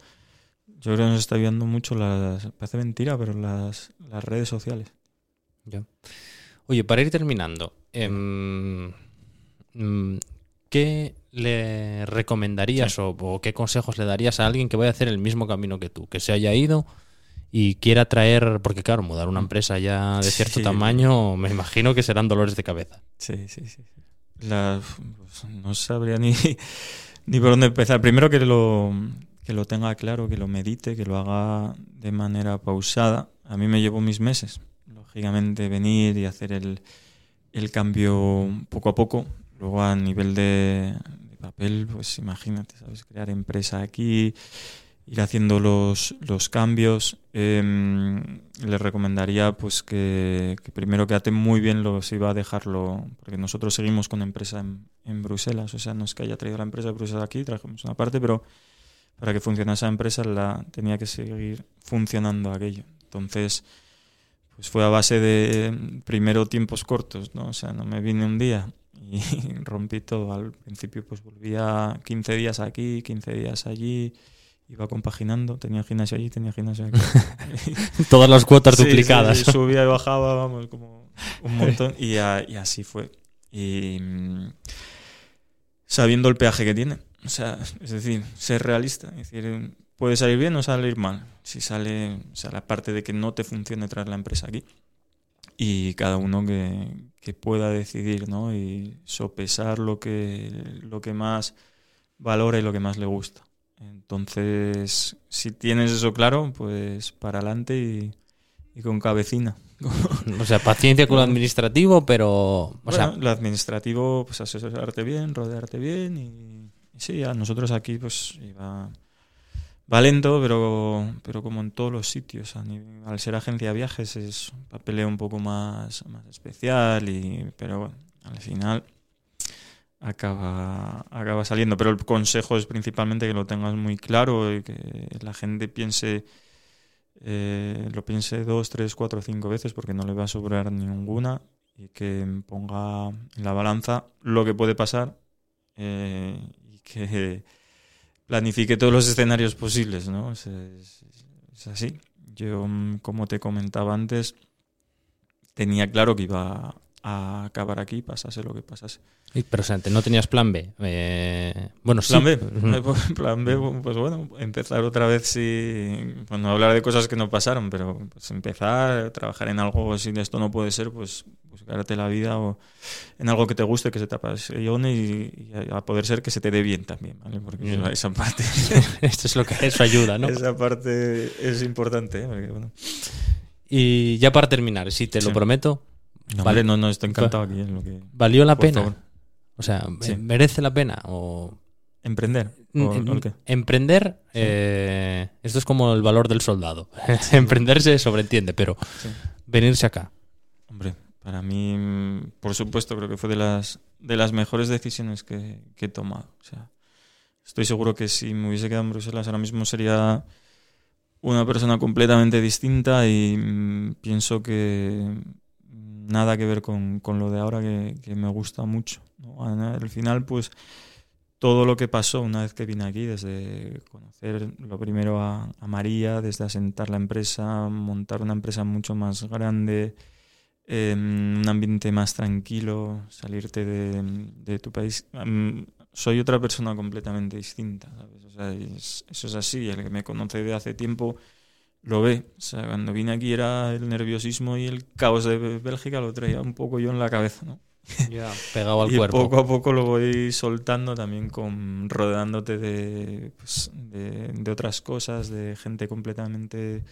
yo creo que nos está ayudando mucho las, parece mentira, pero las, las redes sociales. Ya. Oye, para ir terminando, em, mm, ¿qué le recomendarías o, o qué consejos le darías a alguien que vaya a hacer el mismo camino que tú, que se haya ido y quiera traer, porque claro, mudar una empresa ya de cierto Sí. tamaño, me imagino que serán dolores de cabeza. Sí, sí, sí. La- pues, no sabría ni, ni por dónde empezar. Primero que lo, que lo tenga claro, que lo medite, que lo haga de manera pausada. A mí me llevó mis meses, lógicamente, venir y hacer el, el cambio poco a poco. Luego a nivel de, papel, pues imagínate, ¿sabes? Crear empresa aquí, ir haciendo los, los cambios. Em, les recomendaría pues que, primero que muy bien lo si va a dejarlo, porque nosotros seguimos con empresa en, en Bruselas, o sea, no es que haya traído la empresa de Bruselas aquí, trajimos una parte, pero para que funcionase esa empresa la, tenía que seguir funcionando aquello. Entonces, pues fue a base de primero tiempos cortos, ¿no? O sea, no me vine un día y rompí todo. Al principio pues volvía 15 días aquí, 15 días allí, iba compaginando, tenía gimnasio allí, tenía gimnasio aquí. Todas las cuotas Sí, duplicadas. sí, sí, subía y bajaba, vamos, como un montón. Y, a- y así fue. Y mm, sabiendo el peaje que tiene. O sea, es decir, ser realista. Es decir, puede salir bien o salir mal. Si sale, o sea, la parte de que no te funcione traer la empresa aquí. Y cada uno que, que pueda decidir, ¿no? Y sopesar lo que, lo que más valora y lo que más le gusta. Entonces, si tienes eso claro, pues para adelante y, y con cabecina. O sea, paciencia con lo administrativo, pero... O Bueno, sea, lo administrativo, pues asesorarte bien, rodearte bien y, sí, a nosotros aquí pues iba, va lento, pero, pero como en todos los sitios, al ser agencia de viajes es un papeleo un poco más, más especial, y, pero bueno, al final acaba, acaba saliendo. Pero el consejo es principalmente que lo tengas muy claro y que la gente piense eh, lo piense dos, tres, cuatro, cinco veces porque no le va a sobrar ninguna y que ponga en la balanza lo que puede pasar eh, que planifique todos los escenarios posibles, ¿no? Es, así. Yo, mm, como te comentaba antes, tenía claro que iba a acabar aquí, pasase lo que pasase. Pero o sea, no tenías plan B. Eh, bueno, sí. Plan B. Pues, Plan B, pues bueno, empezar otra vez si. Bueno, hablar de cosas que no pasaron, pero pues empezar, trabajar en algo, si esto no puede ser, pues buscarte la vida o en algo que te guste, que se te apasione y, y a poder ser que se te dé bien también, ¿vale? Porque esa parte. Esto es lo que eso ayuda, ¿no? Esa parte es importante, ¿eh? Porque, bueno, Y ya para terminar, si te lo prometo, no, Vale. no, no, estoy encantado aquí en lo que. ¿valió la pena? favor. O sea, Sí. ¿merece la pena? O... Emprender. ¿O, Em- o el qué? Emprender, eh, esto es como el valor del soldado. Emprender se sobreentiende, pero venirse acá. Hombre, para mí, mm, por supuesto, creo que fue de las, de las mejores decisiones que, que he tomado. O sea, estoy seguro que si me hubiese quedado en Bruselas ahora mismo sería una persona completamente distinta y mm, pienso que nada que ver con, con lo de ahora que, que me gusta mucho. ¿no? Al final, pues, todo lo que pasó una vez que vine aquí, desde conocer lo primero a, María, desde asentar la empresa, montar una empresa mucho más grande, en un ambiente más tranquilo, salirte de, tu país. soy otra persona completamente distinta, ¿sabes? O sea, eso es así. El que me conoce de hace tiempo lo ve. O sea, cuando vine aquí era el nerviosismo y el caos de Bélgica, lo traía un poco yo en la cabeza, ¿no? Ya, pegado al y cuerpo. poco a poco lo voy soltando también con rodeándote de, pues, de, otras cosas, de gente completamente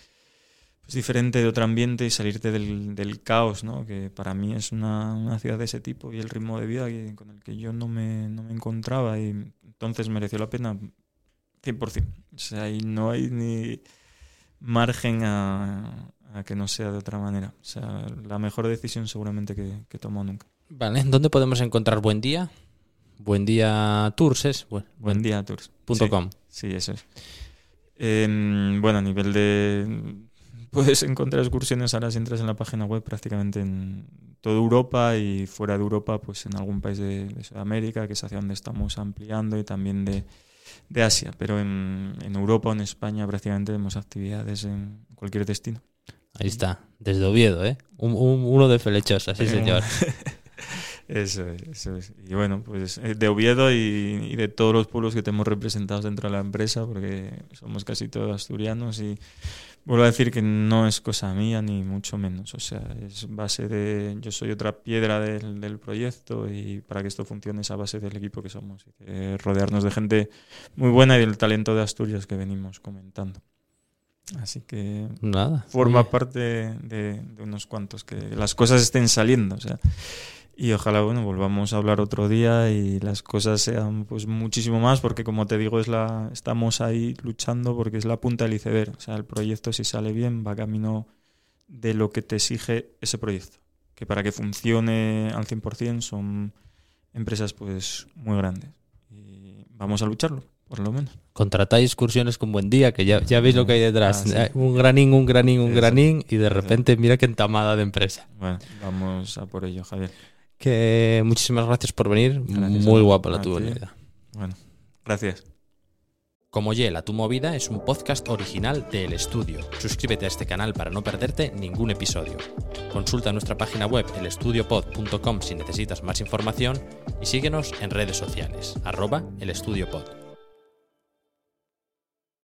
pues, diferente, de otro ambiente y salirte del, del, caos, ¿no? que para mí es una, una, ciudad de ese tipo y el ritmo de vida con el que yo no me, no me encontraba y entonces mereció la pena 100%. O sea, ahí no hay ni margen a, a que no sea de otra manera. O sea, la mejor decisión seguramente que, tomado nunca. Vale, ¿dónde podemos encontrar Buen Día? Buen Día Tours es. buen Día Tours. Sí, eso es. Em, bueno, a nivel de. Puedes encontrar excursiones ahora si entras en la página web prácticamente en toda Europa y fuera de Europa, pues en algún país de, Sudamérica, que es hacia donde estamos ampliando, y también de, de Asia. Pero en, en Europa o en España prácticamente tenemos actividades en cualquier destino. Ahí está, desde Oviedo, ¿eh? uno de Felechosa, sí, señor. Eso es, eso es. Y bueno, pues eh, de Oviedo y, de todos los pueblos que tenemos representados dentro de la empresa, porque somos casi todos asturianos y vuelvo a decir que no es cosa mía ni mucho menos. O sea, es base de. Yo soy otra piedra del, del proyecto y para que esto funcione es a base del equipo que somos. Rodearnos de gente muy buena y del talento de Asturias que venimos comentando. Así que nada forma parte de, de, unos cuantos que las cosas estén saliendo. O sea, y ojalá bueno volvamos a hablar otro día y las cosas sean pues muchísimo más porque como te digo es la estamos ahí luchando porque es la punta del iceberg. O sea el proyecto si sale bien va camino de lo que te exige ese proyecto que para que funcione al 100% son empresas pues muy grandes. Y vamos a lucharlo por lo menos. Contratáis excursiones con buen día que ya, ya veis lo que hay detrás. Ah, un granín un granín un granín y de repente mira qué entamada de empresa. Bueno vamos a por ello Javier que muchísimas gracias por venir. Muy guapa la tu vida. Bueno, gracias. Como Yela, tu movida es un podcast original del estudio. Suscríbete a este canal para no perderte ningún episodio. Consulta nuestra página web elestudiopod.com si necesitas más información y síguenos en redes sociales, arroba elestudiopod.